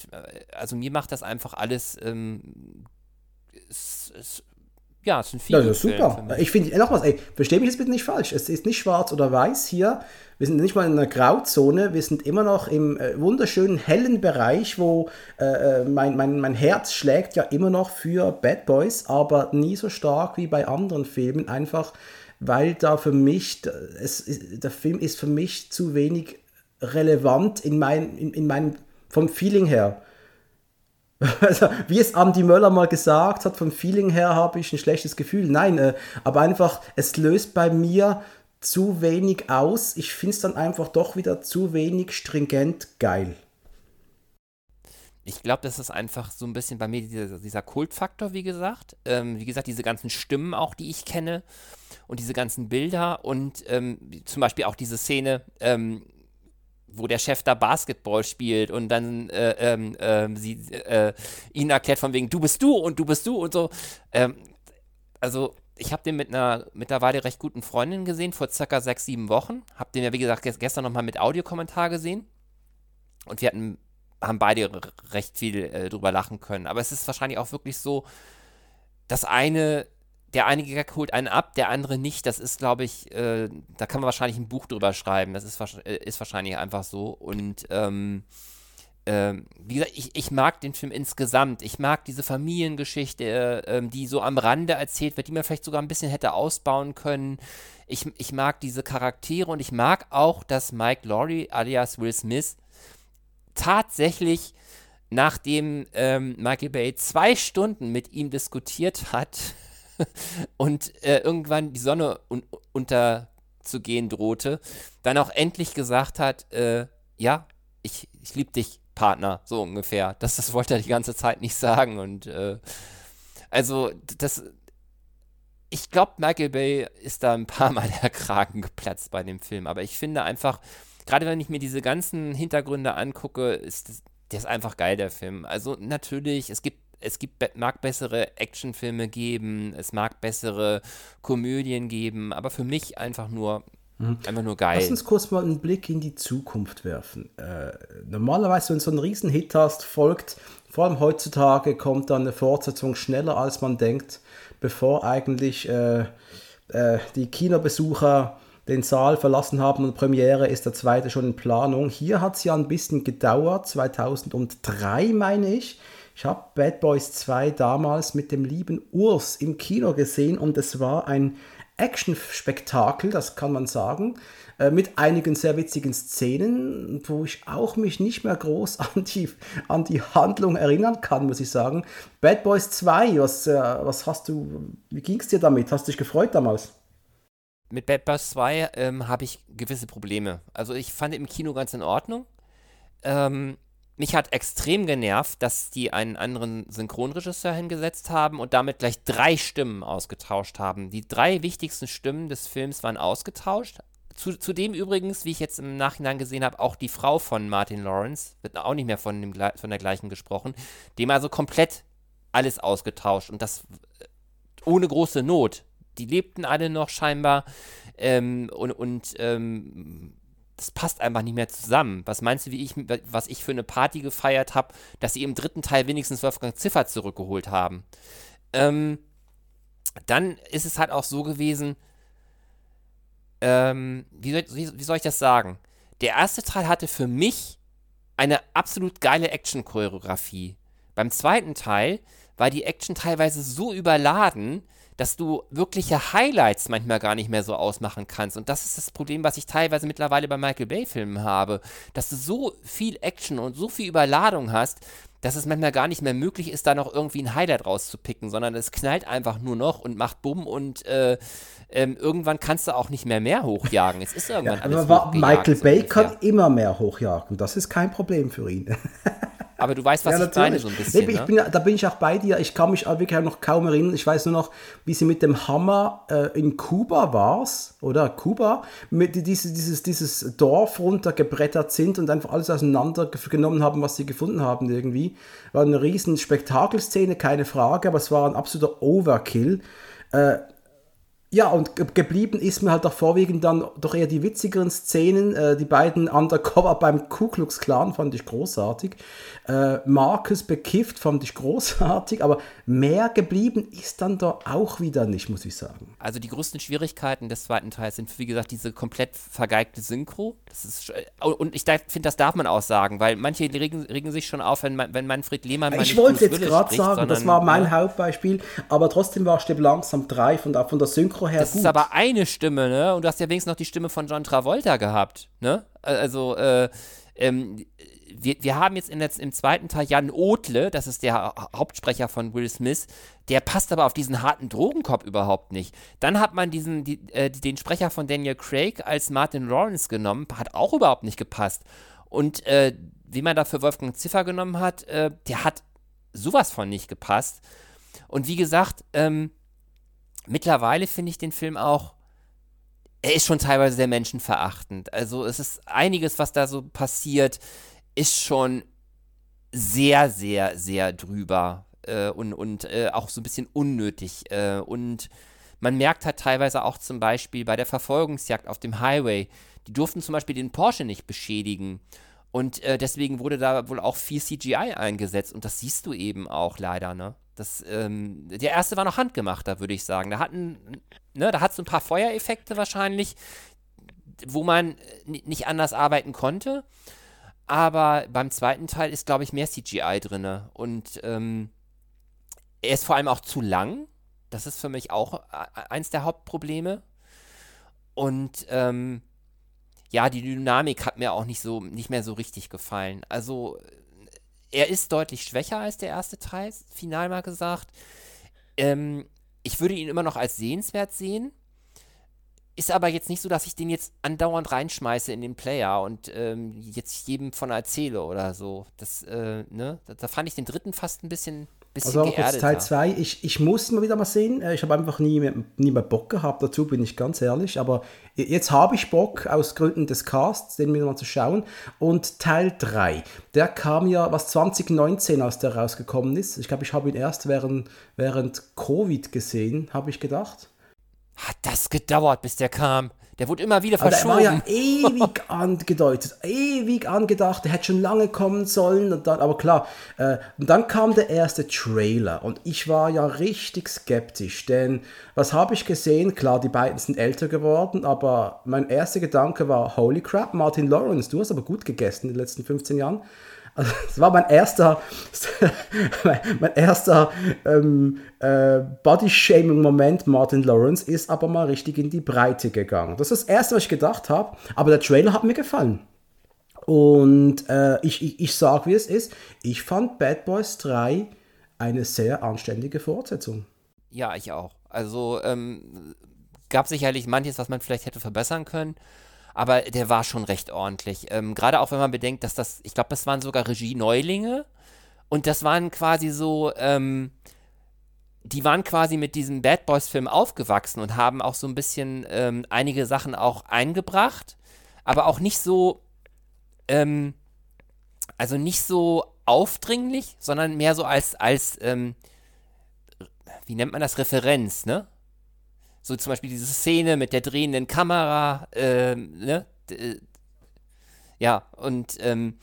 also mir macht das einfach alles, ähm, ja, es Film. Ja, das ist super. Ich finde, noch was, ey, verstehe mich jetzt bitte nicht falsch. Es ist nicht schwarz oder weiß hier. Wir sind nicht mal in einer Grauzone. Wir sind immer noch im äh, wunderschönen hellen Bereich, wo äh, äh mein, mein, mein Herz schlägt ja immer noch für Bad Boys, aber nie so stark wie bei anderen Filmen. Einfach, weil da für mich, es, der Film ist für mich zu wenig relevant in, mein, in, in meinem, vom Feeling her. <laughs> Also, wie es Andy Möller mal gesagt hat, vom Feeling her habe ich ein schlechtes Gefühl. Nein, äh, aber einfach, es löst bei mir zu wenig aus. Ich finde es dann einfach doch wieder zu wenig stringent geil. Ich glaube, das ist einfach so ein bisschen bei mir dieser, dieser Kultfaktor, wie gesagt. Ähm, wie gesagt, diese ganzen Stimmen auch, die ich kenne und diese ganzen Bilder und ähm, zum Beispiel auch diese Szene, ähm, wo der Chef da Basketball spielt und dann äh, ähm, äh, sie äh, ihn erklärt von wegen, du bist du und du bist du und so. Ähm, also ich habe den mit einer mittlerweile recht guten Freundin gesehen, vor circa sechs, sieben Wochen. Habe den ja, wie gesagt, gestern nochmal mit Audiokommentar gesehen. Und wir hatten, haben beide recht viel äh, drüber lachen können. Aber es ist wahrscheinlich auch wirklich so, das eine der eine Gag holt einen ab, der andere nicht. Das ist, glaube ich, äh, da kann man wahrscheinlich ein Buch drüber schreiben. Das ist, äh, ist wahrscheinlich einfach so. Und ähm, äh, wie gesagt, ich, ich mag den Film insgesamt. Ich mag diese Familiengeschichte, äh, die so am Rande erzählt wird, die man vielleicht sogar ein bisschen hätte ausbauen können. Ich, ich mag diese Charaktere und ich mag auch, dass Mike Laurie alias Will Smith tatsächlich nachdem ähm, Michael Bay zwei Stunden mit ihm diskutiert hat, <laughs> und äh, irgendwann die Sonne un unterzugehen drohte, dann auch endlich gesagt hat, äh, ja, ich, ich liebe dich, Partner, so ungefähr. Das, das wollte er die ganze Zeit nicht sagen und äh, also das, ich glaube, Michael Bay ist da ein paar Mal der Kragen geplatzt bei dem Film, aber ich finde einfach, gerade wenn ich mir diese ganzen Hintergründe angucke, ist das, der ist einfach geil, der Film. Also natürlich, es gibt es gibt, mag bessere Actionfilme geben, es mag bessere Komödien geben, aber für mich einfach nur mhm. Einfach nur geil. Lass uns kurz mal einen Blick in die Zukunft werfen. Äh, normalerweise, wenn du so einen Riesenhit hast, folgt, vor allem heutzutage, kommt dann eine Fortsetzung schneller, als man denkt, bevor eigentlich äh, äh, die Kinobesucher den Saal verlassen haben und Premiere ist der zweite schon in Planung. Hier hat es ja ein bisschen gedauert, 2003 meine ich. Ich habe Bad Boys 2 damals mit dem lieben Urs im Kino gesehen und es war ein Action-Spektakel, das kann man sagen, äh, mit einigen sehr witzigen Szenen, wo ich auch mich nicht mehr groß <laughs> an die, an die Handlung erinnern kann, muss ich sagen. Bad Boys 2, was, äh, was hast du, wie ging es dir damit? Hast du dich gefreut damals? Mit Bad Boys 2 ähm, habe ich gewisse Probleme. Also ich fand im Kino ganz in Ordnung. Ähm, mich hat extrem genervt, dass die einen anderen Synchronregisseur hingesetzt haben und damit gleich drei Stimmen ausgetauscht haben. Die drei wichtigsten Stimmen des Films waren ausgetauscht. zudem übrigens, wie ich jetzt im Nachhinein gesehen habe, auch die Frau von Martin Lawrence, wird auch nicht mehr von, dem, von der gleichen gesprochen, dem also komplett alles ausgetauscht und das äh, ohne große Not. Die lebten alle noch scheinbar ähm, und, und ähm, das passt einfach nicht mehr zusammen. Was meinst du, wie ich, was ich für eine Party gefeiert habe, dass sie im dritten Teil wenigstens Wolfgang Ziffer zurückgeholt haben? Ähm, dann ist es halt auch so gewesen, ähm, wie, soll, wie, wie soll ich das sagen? Der erste Teil hatte für mich eine absolut geile Action-Choreografie. Beim zweiten Teil war die Action teilweise so überladen, dass du wirkliche Highlights manchmal gar nicht mehr so ausmachen kannst. Und das ist das Problem, was ich teilweise mittlerweile bei Michael Bay-Filmen habe, dass du so viel Action und so viel Überladung hast, dass es manchmal gar nicht mehr möglich ist, da noch irgendwie ein Highlight rauszupicken, sondern es knallt einfach nur noch und macht Bumm und äh, ähm, irgendwann kannst du auch nicht mehr mehr hochjagen. Es ist <laughs> irgendwann ja, alles aber Michael Bay so kann immer mehr hochjagen. Das ist kein Problem für ihn. <laughs> Aber du weißt, was ja, ich meine, so ein bisschen. Nee, ich ne? bin, da bin ich auch bei dir. Ich kann mich wirklich noch kaum erinnern. Ich weiß nur noch, wie sie mit dem Hammer äh, in Kuba war oder? Kuba, mit dieses, dieses, dieses Dorf runtergebrettert sind und einfach alles auseinandergenommen haben, was sie gefunden haben irgendwie. War eine riesen Spektakelszene, keine Frage, aber es war ein absoluter Overkill. Äh, Ja, und geblieben ist mir halt auch vorwiegend dann doch eher die witzigeren Szenen. Äh, die beiden Undercover beim Ku Klux Klan fand ich großartig. Äh, Marcus bekifft fand ich großartig, aber mehr geblieben ist dann da auch wieder nicht, muss ich sagen. Also die größten Schwierigkeiten des zweiten Teils sind, wie gesagt, diese komplett vergeigte Synchro. Das ist, und ich finde, das darf man auch sagen, weil manche regen, regen sich schon auf, wenn, wenn Manfred Lehmann mal Ich wollte jetzt gerade sagen, das war mein ja. Hauptbeispiel, aber trotzdem war Stimme langsam drei von, von der Synchro her das gut. ist aber eine Stimme, ne? Und du hast ja wenigstens noch die Stimme von John Travolta gehabt, ne? Also, äh, ähm, wir, wir haben jetzt in im zweiten Teil Jan Otle, das ist der Hauptsprecher von Will Smith, der passt aber auf diesen harten Drogenkopf überhaupt nicht. Dann hat man diesen, die, äh, den Sprecher von Daniel Craig als Martin Lawrence genommen, hat auch überhaupt nicht gepasst. Und äh, wie man dafür Wolfgang Ziffer genommen hat, äh, der hat sowas von nicht gepasst. Und wie gesagt, ähm, mittlerweile finde ich den Film auch, er ist schon teilweise sehr menschenverachtend. Also es ist einiges, was da so passiert, ist schon sehr, sehr, sehr drüber äh, und, und äh, auch so ein bisschen unnötig. Äh, und man merkt halt teilweise auch zum Beispiel bei der Verfolgungsjagd auf dem Highway, die durften zum Beispiel den Porsche nicht beschädigen. Und äh, deswegen wurde da wohl auch viel CGI eingesetzt. Und das siehst du eben auch leider, ne? Das, ähm, der erste war noch handgemachter, würde ich sagen. Da hatten, ne, da hat es ein paar Feuereffekte wahrscheinlich, wo man äh, nicht anders arbeiten konnte. Aber beim zweiten Teil ist, glaube ich, mehr CGI drin. Und ähm, er ist vor allem auch zu lang. Das ist für mich auch äh, eins der Hauptprobleme. Und ähm, ja, die Dynamik hat mir auch nicht so nicht mehr so richtig gefallen. Also er ist deutlich schwächer als der erste Teil, final mal gesagt. Ähm, ich würde ihn immer noch als sehenswert sehen. Ist aber jetzt nicht so, dass ich den jetzt andauernd reinschmeiße in den Player und ähm, jetzt jedem von erzähle oder so. Das, äh, ne? Da, da, fand ich den dritten fast ein bisschen bisschen also auch jetzt Teil 2, ich, ich muss mal wieder mal sehen. Äh, ich habe einfach nie mehr, nie mehr Bock gehabt dazu, bin ich ganz ehrlich. Aber jetzt habe ich Bock, aus Gründen des Casts, den wieder mal zu schauen. Und Teil 3, der kam ja, was 2019, als der rausgekommen ist. Ich glaube, ich habe ihn erst während, während Covid gesehen, habe ich gedacht. Hat das gedauert, bis der kam? Der wurde immer wieder verschoben. Aber der war ja ewig <laughs> angedeutet, ewig angedacht. Der hätte schon lange kommen sollen. Und dann, aber klar, äh, und dann kam der erste Trailer und ich war ja richtig skeptisch, denn was habe ich gesehen? Klar, die beiden sind älter geworden, aber mein erster Gedanke war, holy crap, Martin Lawrence, du hast aber gut gegessen in den letzten 15 Jahren. Also, <laughs> das war mein erster, <laughs> mein erster ähm, äh, Body-Shaming-Moment. Martin Lawrence ist aber mal richtig in die Breite gegangen. Das ist das erste, was ich gedacht habe. Aber der Trailer hat mir gefallen. Und äh, ich, ich, ich sage, wie es ist. Ich fand Bad Boys 3 eine sehr anständige Fortsetzung. Ja, ich auch. Also ähm, gab sicherlich manches, was man vielleicht hätte verbessern können aber der war schon recht ordentlich. Ähm, Gerade auch wenn man bedenkt, dass das, ich glaube, das waren sogar Regie-Neulinge und das waren quasi so, ähm, die waren quasi mit diesem Bad Boys-Film aufgewachsen und haben auch so ein bisschen ähm, einige Sachen auch eingebracht, aber auch nicht so, ähm, also nicht so aufdringlich, sondern mehr so als, als, ähm, wie nennt man das, Referenz, ne? So zum Beispiel diese Szene mit der drehenden Kamera, ähm, ne? Äh, ja, und ähm,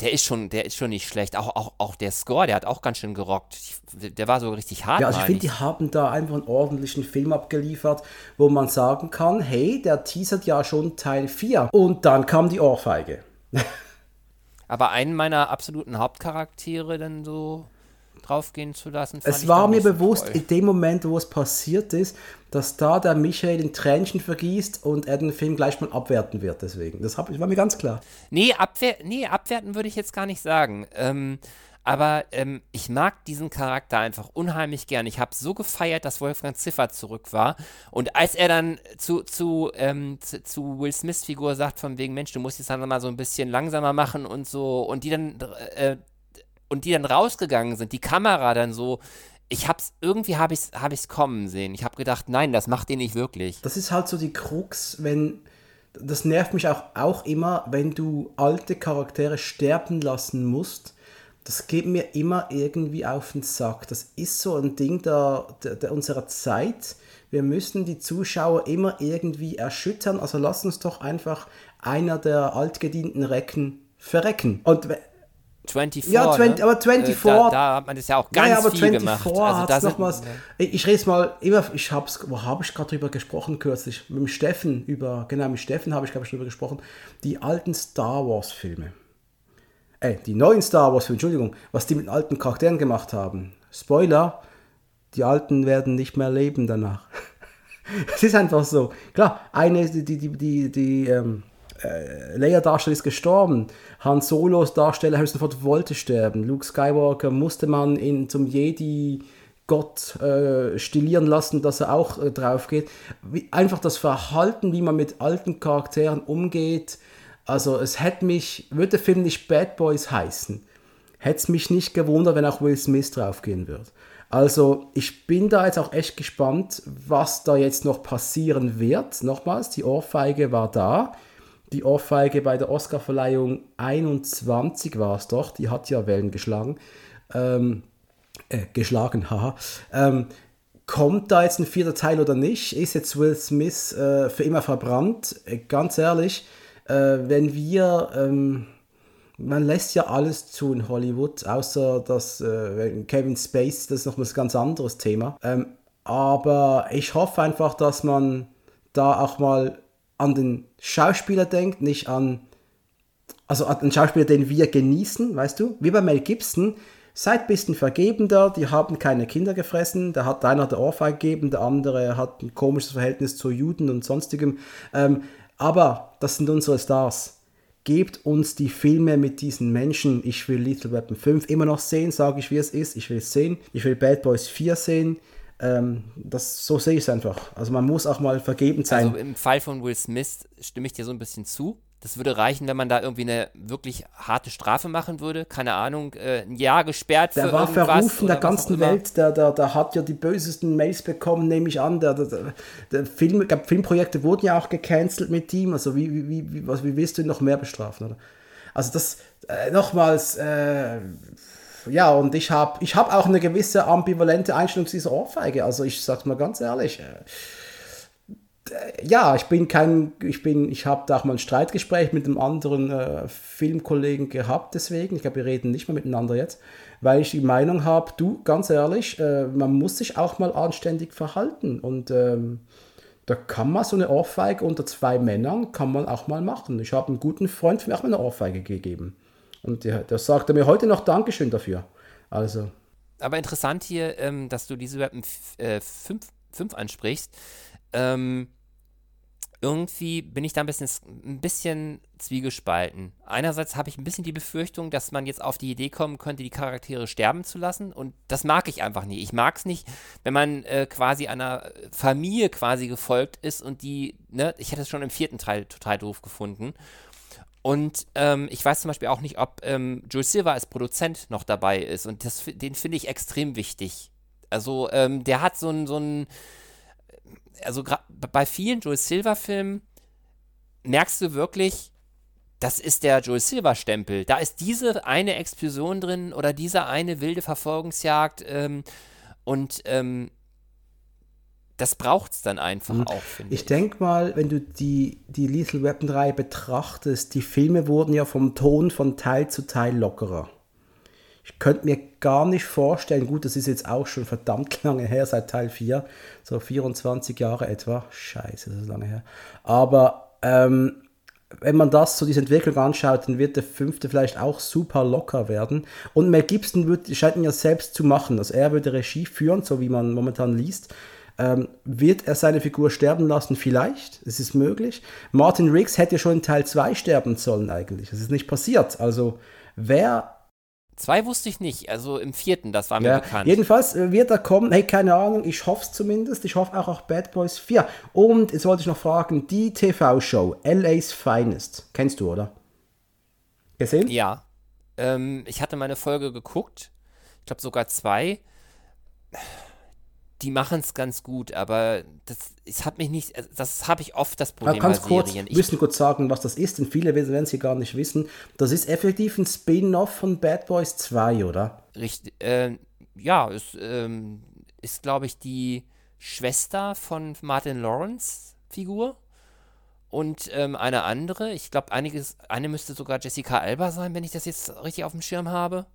der ist schon, der ist schon nicht schlecht. Auch, auch, auch der Score, der hat auch ganz schön gerockt. Ich, der war so richtig hart. Ja, also ich finde, die haben da einfach einen ordentlichen Film abgeliefert, wo man sagen kann, hey, der teasert ja schon Teil 4. Und dann kam die Ohrfeige. <laughs> Aber einen meiner absoluten Hauptcharaktere dann so draufgehen zu lassen. Es war mir bewusst voll. in dem Moment, wo es passiert ist, dass da der Michael ein Tränchen vergießt und er den Film gleich mal abwerten wird. Deswegen, das war mir ganz klar. Nee, abwer nee abwerten würde ich jetzt gar nicht sagen. Ähm, aber ähm, ich mag diesen Charakter einfach unheimlich gern. Ich habe so gefeiert, dass Wolfgang Ziffer zurück war. Und als er dann zu, zu, ähm, zu, zu, Will Smiths Figur sagt, von wegen, Mensch, du musst jetzt dann mal so ein bisschen langsamer machen und so, und die dann äh, und die dann rausgegangen sind, die Kamera dann so, ich hab's, irgendwie habe ich's, hab ich's kommen sehen. Ich habe gedacht, nein, das macht ihr nicht wirklich. Das ist halt so die Krux, wenn, das nervt mich auch, auch immer, wenn du alte Charaktere sterben lassen musst, das geht mir immer irgendwie auf den Sack. Das ist so ein Ding der, der, der unserer Zeit. Wir müssen die Zuschauer immer irgendwie erschüttern. Also lass uns doch einfach einer der altgedienten Recken verrecken. Und 24, ja, 20, ne? aber 24. Äh, da, da, hat man das ja auch ganz ja, aber viel 24 gemacht. Also da sind, nochmals, ich, rede mal immer, ich hab's, wo habe ich gerade drüber gesprochen kürzlich? Mit dem Steffen über, genau, mit Steffen habe ich glaube ich drüber gesprochen, die alten Star Wars Filme. Ey, die neuen Star Wars Filme, Entschuldigung, was die mit alten Charakteren gemacht haben. Spoiler, die alten werden nicht mehr leben danach. <laughs> es ist einfach so. Klar, eine, die, die, die, die, die ähm, äh, Leia-Darsteller ist gestorben. Han Solos Darsteller Harrison Ford wollte sterben. Luke Skywalker musste man in, zum Jedi Gott äh, stilieren lassen, dass er auch äh, drauf geht. Wie, einfach das Verhalten, wie man mit alten Charakteren umgeht. Also es hätte mich, würde der Film nicht Bad Boys heißen, hätte es mich nicht gewundert, wenn auch Will Smith draufgehen würde. Also ich bin da jetzt auch echt gespannt, was da jetzt noch passieren wird. Nochmals, die Ohrfeige war da die Ohrfeige bei der Oscarverleihung 21 war es doch, die hat ja Wellen geschlagen. Ähm, äh, geschlagen, haha. Ähm, kommt da jetzt ein vierter Teil oder nicht? Ist jetzt Will Smith äh, für immer verbrannt? Äh, ganz ehrlich, äh, wenn wir, ähm, man lässt ja alles zu in Hollywood, außer dass äh, Kevin Space, das ist noch ein ganz anderes Thema. Ähm, aber ich hoffe einfach, dass man da auch mal an den Schauspieler denkt, nicht an, also an den Schauspieler, den wir genießen, weißt du? Wie bei Mel Gibson, seid ein bisschen vergebender, die haben keine Kinder gefressen, da hat einer der Ohrfeige gegeben, der andere hat ein komisches Verhältnis zu Juden und sonstigem. Ähm, aber das sind unsere Stars. Gebt uns die Filme mit diesen Menschen. Ich will Little Weapon 5 immer noch sehen, sage ich, wie es ist. Ich will es sehen. Ich will Bad Boys 4 sehen. Ähm, das, so sehe ich es einfach. Also man muss auch mal vergeben sein. Also im Fall von Will Smith stimme ich dir so ein bisschen zu. Das würde reichen, wenn man da irgendwie eine wirklich harte Strafe machen würde. Keine Ahnung, äh, ein Jahr gesperrt der war verrufen der ganzen Welt. Der, der, der hat ja die bösesten Mails bekommen, nehme ich an. Der, der, der Film, glaub, Filmprojekte wurden ja auch gecancelt mit ihm. Also wie, wie, wie, was, wie willst du ihn noch mehr bestrafen? Oder? Also das, äh, nochmals, äh, ja, und ich habe ich hab auch eine gewisse ambivalente Einstellung zu dieser Ohrfeige. Also ich sag's mal ganz ehrlich. Äh, ja, ich bin kein, ich bin, ich habe da auch mal ein Streitgespräch mit einem anderen äh, Filmkollegen gehabt, deswegen. Ich glaube, wir reden nicht mehr miteinander jetzt, weil ich die Meinung habe, du, ganz ehrlich, äh, man muss sich auch mal anständig verhalten. Und ähm, da kann man so eine Ohrfeige unter zwei Männern, kann man auch mal machen. Ich habe einen guten Freund für mich auch mal eine Ohrfeige gegeben. Und der, der sagte mir heute noch Dankeschön dafür. Also. Aber interessant hier, ähm, dass du diese Weapon 5 äh, ansprichst. Ähm, irgendwie bin ich da ein bisschen, ein bisschen zwiegespalten. Einerseits habe ich ein bisschen die Befürchtung, dass man jetzt auf die Idee kommen könnte, die Charaktere sterben zu lassen. Und das mag ich einfach nicht. Ich mag es nicht, wenn man äh, quasi einer Familie quasi gefolgt ist und die, ne, ich hätte es schon im vierten Teil total doof gefunden. Und ähm, ich weiß zum Beispiel auch nicht, ob ähm, Jules Silver als Produzent noch dabei ist. Und das, den finde ich extrem wichtig. Also, ähm, der hat so ein, so ein, also bei vielen Jules Silver-Filmen merkst du wirklich, das ist der Jules Silver-Stempel. Da ist diese eine Explosion drin oder diese eine wilde Verfolgungsjagd. Ähm, und ähm, das braucht es dann einfach mhm. auch, finde ich. Ich denke mal, wenn du die, die Lethal Weapon 3 betrachtest, die Filme wurden ja vom Ton von Teil zu Teil lockerer. Ich könnte mir gar nicht vorstellen, gut, das ist jetzt auch schon verdammt <laughs> lange her, seit Teil 4, so 24 Jahre etwa. Scheiße, das ist lange her. Aber ähm, wenn man das so diese Entwicklung anschaut, dann wird der fünfte vielleicht auch super locker werden. Und Mel Gibson wird, scheint ihn ja selbst zu machen. Also er würde Regie führen, so wie man momentan liest. Ähm, wird er seine Figur sterben lassen? Vielleicht. Es ist möglich. Martin Riggs hätte schon in Teil 2 sterben sollen eigentlich. Das ist nicht passiert. Also wer Zwei wusste ich nicht, also im vierten, das war mir ja, bekannt. Jedenfalls äh, wird er kommen, hey, keine Ahnung, ich hoffe es zumindest. Ich hoffe auch auf Bad Boys 4. Und jetzt wollte ich noch fragen, die TV-Show, LA's Finest, kennst du, oder? Gesehen? Ja. Ähm, ich hatte meine Folge geguckt, ich glaube sogar zwei die machen es ganz gut, aber das, das hat mich nicht, das habe ich oft das Problem aber bei kurz, Serien. Ich müssen kurz sagen, was das ist, denn viele werden es hier gar nicht wissen. Das ist effektiv ein Spin-off von Bad Boys 2, oder? Richtig, äh, ja, es ähm, ist, glaube ich, die Schwester von Martin Lawrence Figur und ähm, eine andere, ich glaube, einiges, eine müsste sogar Jessica Alba sein, wenn ich das jetzt richtig auf dem Schirm habe.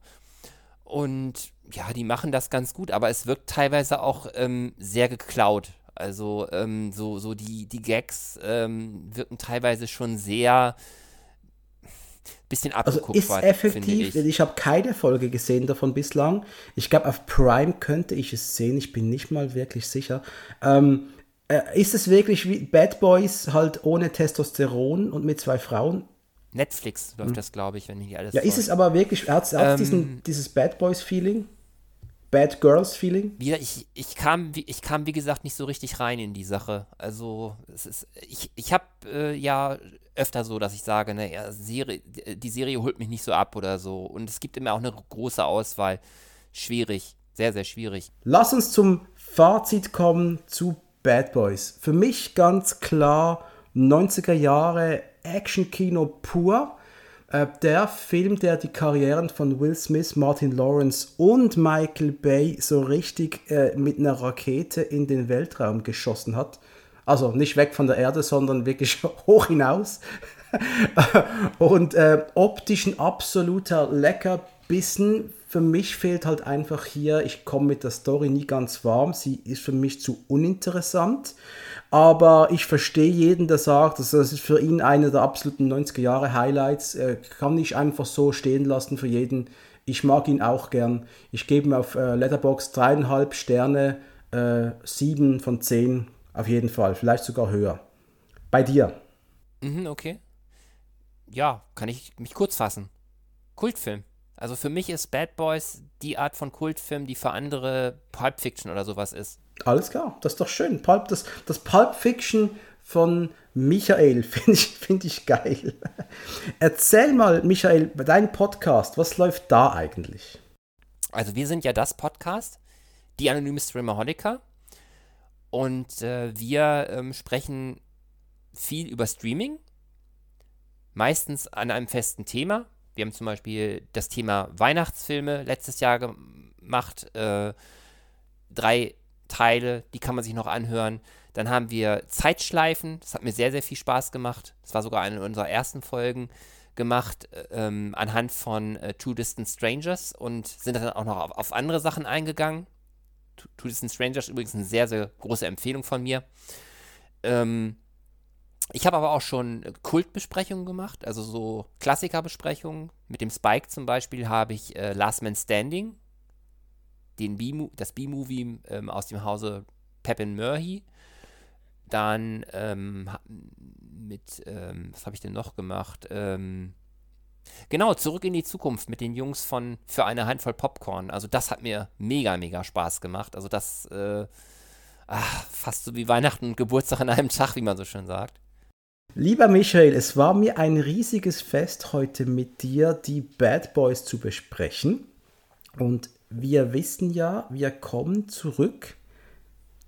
Und ja, die machen das ganz gut, aber es wirkt teilweise auch ähm, sehr geklaut. Also ähm, so, so die, die Gags ähm, wirken teilweise schon sehr bisschen abgeguckt. Also ist effektiv, ich, ich habe keine Folge gesehen davon bislang. Ich glaube, auf Prime könnte ich es sehen, ich bin nicht mal wirklich sicher. Ähm, äh, ist es wirklich wie Bad Boys halt ohne Testosteron und mit zwei Frauen? Netflix läuft hm. das, glaube ich, wenn ich alles. Ja, ist es aber wirklich, hat es ähm, dieses Bad Boys-Feeling? Bad Girls-Feeling? Wieder, ich, ich, kam, ich kam, wie gesagt, nicht so richtig rein in die Sache. Also, es ist, ich, ich habe äh, ja öfter so, dass ich sage, naja, Serie, die Serie holt mich nicht so ab oder so. Und es gibt immer auch eine große Auswahl. Schwierig, sehr, sehr schwierig. Lass uns zum Fazit kommen zu Bad Boys. Für mich ganz klar 90er Jahre Action-Kino pur. Äh, der Film, der die Karrieren von Will Smith, Martin Lawrence und Michael Bay so richtig äh, mit einer Rakete in den Weltraum geschossen hat. Also nicht weg von der Erde, sondern wirklich <laughs> hoch hinaus. <laughs> und äh, optisch ein absoluter Leckerbissen für mich fehlt halt einfach hier, ich komme mit der Story nie ganz warm, sie ist für mich zu uninteressant, aber ich verstehe jeden, der sagt, dass das ist für ihn eine der absoluten 90er Jahre Highlights, kann ich einfach so stehen lassen für jeden. Ich mag ihn auch gern. Ich gebe ihm auf äh, Letterbox dreieinhalb Sterne, äh, sieben von zehn auf jeden Fall, vielleicht sogar höher. Bei dir? Mhm, okay. Ja, kann ich mich kurz fassen. Kultfilm. Also für mich ist Bad Boys die Art von Kultfilm, die für andere Pulp Fiction oder sowas ist. Alles klar, das ist doch schön. Pulp, das, das Pulp Fiction von Michael <laughs> finde ich, find ich geil. Erzähl mal, Michael, bei deinem Podcast, was läuft da eigentlich? Also wir sind ja das Podcast, die anonyme Streamaholiker. Und äh, wir ähm, sprechen viel über Streaming, meistens an einem festen Thema. Wir haben zum Beispiel das Thema Weihnachtsfilme letztes Jahr gemacht. Äh, drei Teile, die kann man sich noch anhören. Dann haben wir Zeitschleifen, das hat mir sehr, sehr viel Spaß gemacht. Das war sogar eine unserer ersten Folgen gemacht, äh, ähm, anhand von äh, Two Distant Strangers und sind dann auch noch auf, auf andere Sachen eingegangen. Two, Distant Strangers übrigens eine sehr, sehr große Empfehlung von mir. Ähm, ich habe aber auch schon Kultbesprechungen gemacht, also so Klassikerbesprechungen. Mit dem Spike zum Beispiel habe ich äh, Last Man Standing, den B das B-Movie ähm, aus dem Hause Pepin Murray. Dann ähm, mit, ähm, was habe ich denn noch gemacht? Ähm, genau, zurück in die Zukunft mit den Jungs von Für eine Handvoll Popcorn. Also das hat mir mega, mega Spaß gemacht. Also das, äh, ach, fast so wie Weihnachten und Geburtstag an einem Tag, wie man so schön sagt. Lieber Michael, es war mir ein riesiges Fest, heute mit dir die Bad Boys zu besprechen. Und wir wissen ja, wir kommen zurück,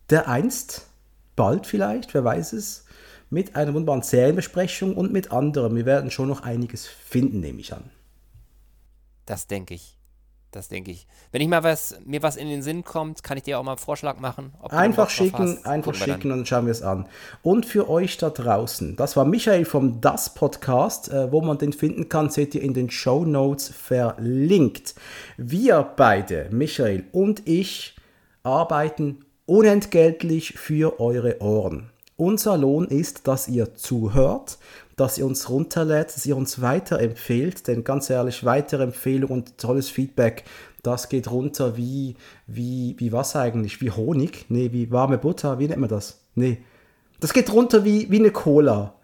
der einst, bald vielleicht, wer weiß es, mit einer wunderbaren Serienbesprechung und mit anderem. Wir werden schon noch einiges finden, nehme ich an. Das denke ich. Das denke ich. Wenn ich mal was, mir was in den Sinn kommt, kann ich dir auch mal einen Vorschlag machen. einfach schicken, einfach schicken und dann schauen wir es an. Und für euch da draußen, das war Michael vom Das Podcast. Äh, wo man den finden kann, seht ihr in den Show Notes verlinkt. Wir beide, Michael und ich, arbeiten unentgeltlich für eure Ohren. Unser Lohn ist, dass ihr zuhört, dass ihr uns runterlädt, dass ihr uns weiterempfehlt, denn ganz ehrlich, weitere Empfehlung und tolles Feedback, das geht runter wie, wie, wie was eigentlich? Wie Honig? Nee, wie warme Butter? Wie nennt man das? Nee. Das geht runter wie, wie eine Cola.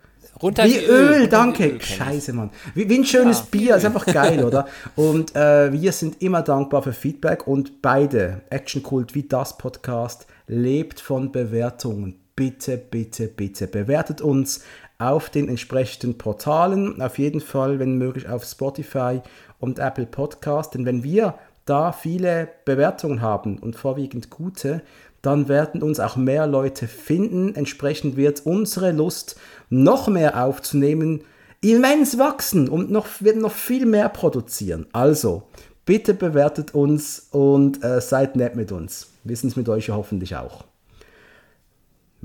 Runter wie, wie Öl, Öl danke. Öl, Scheiße, Mann. Wie, wie ein schönes ja, Bier, ist einfach geil, oder? Und äh, wir sind immer dankbar für Feedback und beide, Action Kult wie das Podcast, lebt von Bewertungen bitte, bitte, bitte bewertet uns auf den entsprechenden Portalen. Auf jeden Fall, wenn möglich, auf Spotify und Apple Podcast. Denn wenn wir da viele Bewertungen haben und vorwiegend gute, dann werden uns auch mehr Leute finden. Entsprechend wird unsere Lust, noch mehr aufzunehmen, immens wachsen und noch, wird noch viel mehr produzieren. Also, bitte bewertet uns und äh, seid nett mit uns. Wir sind es mit euch hoffentlich auch.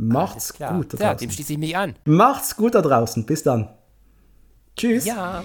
Macht's gut da draußen. Ja, dem schließe ich mich an. Macht's gut da draußen. Bis dann. Tschüss. Ja.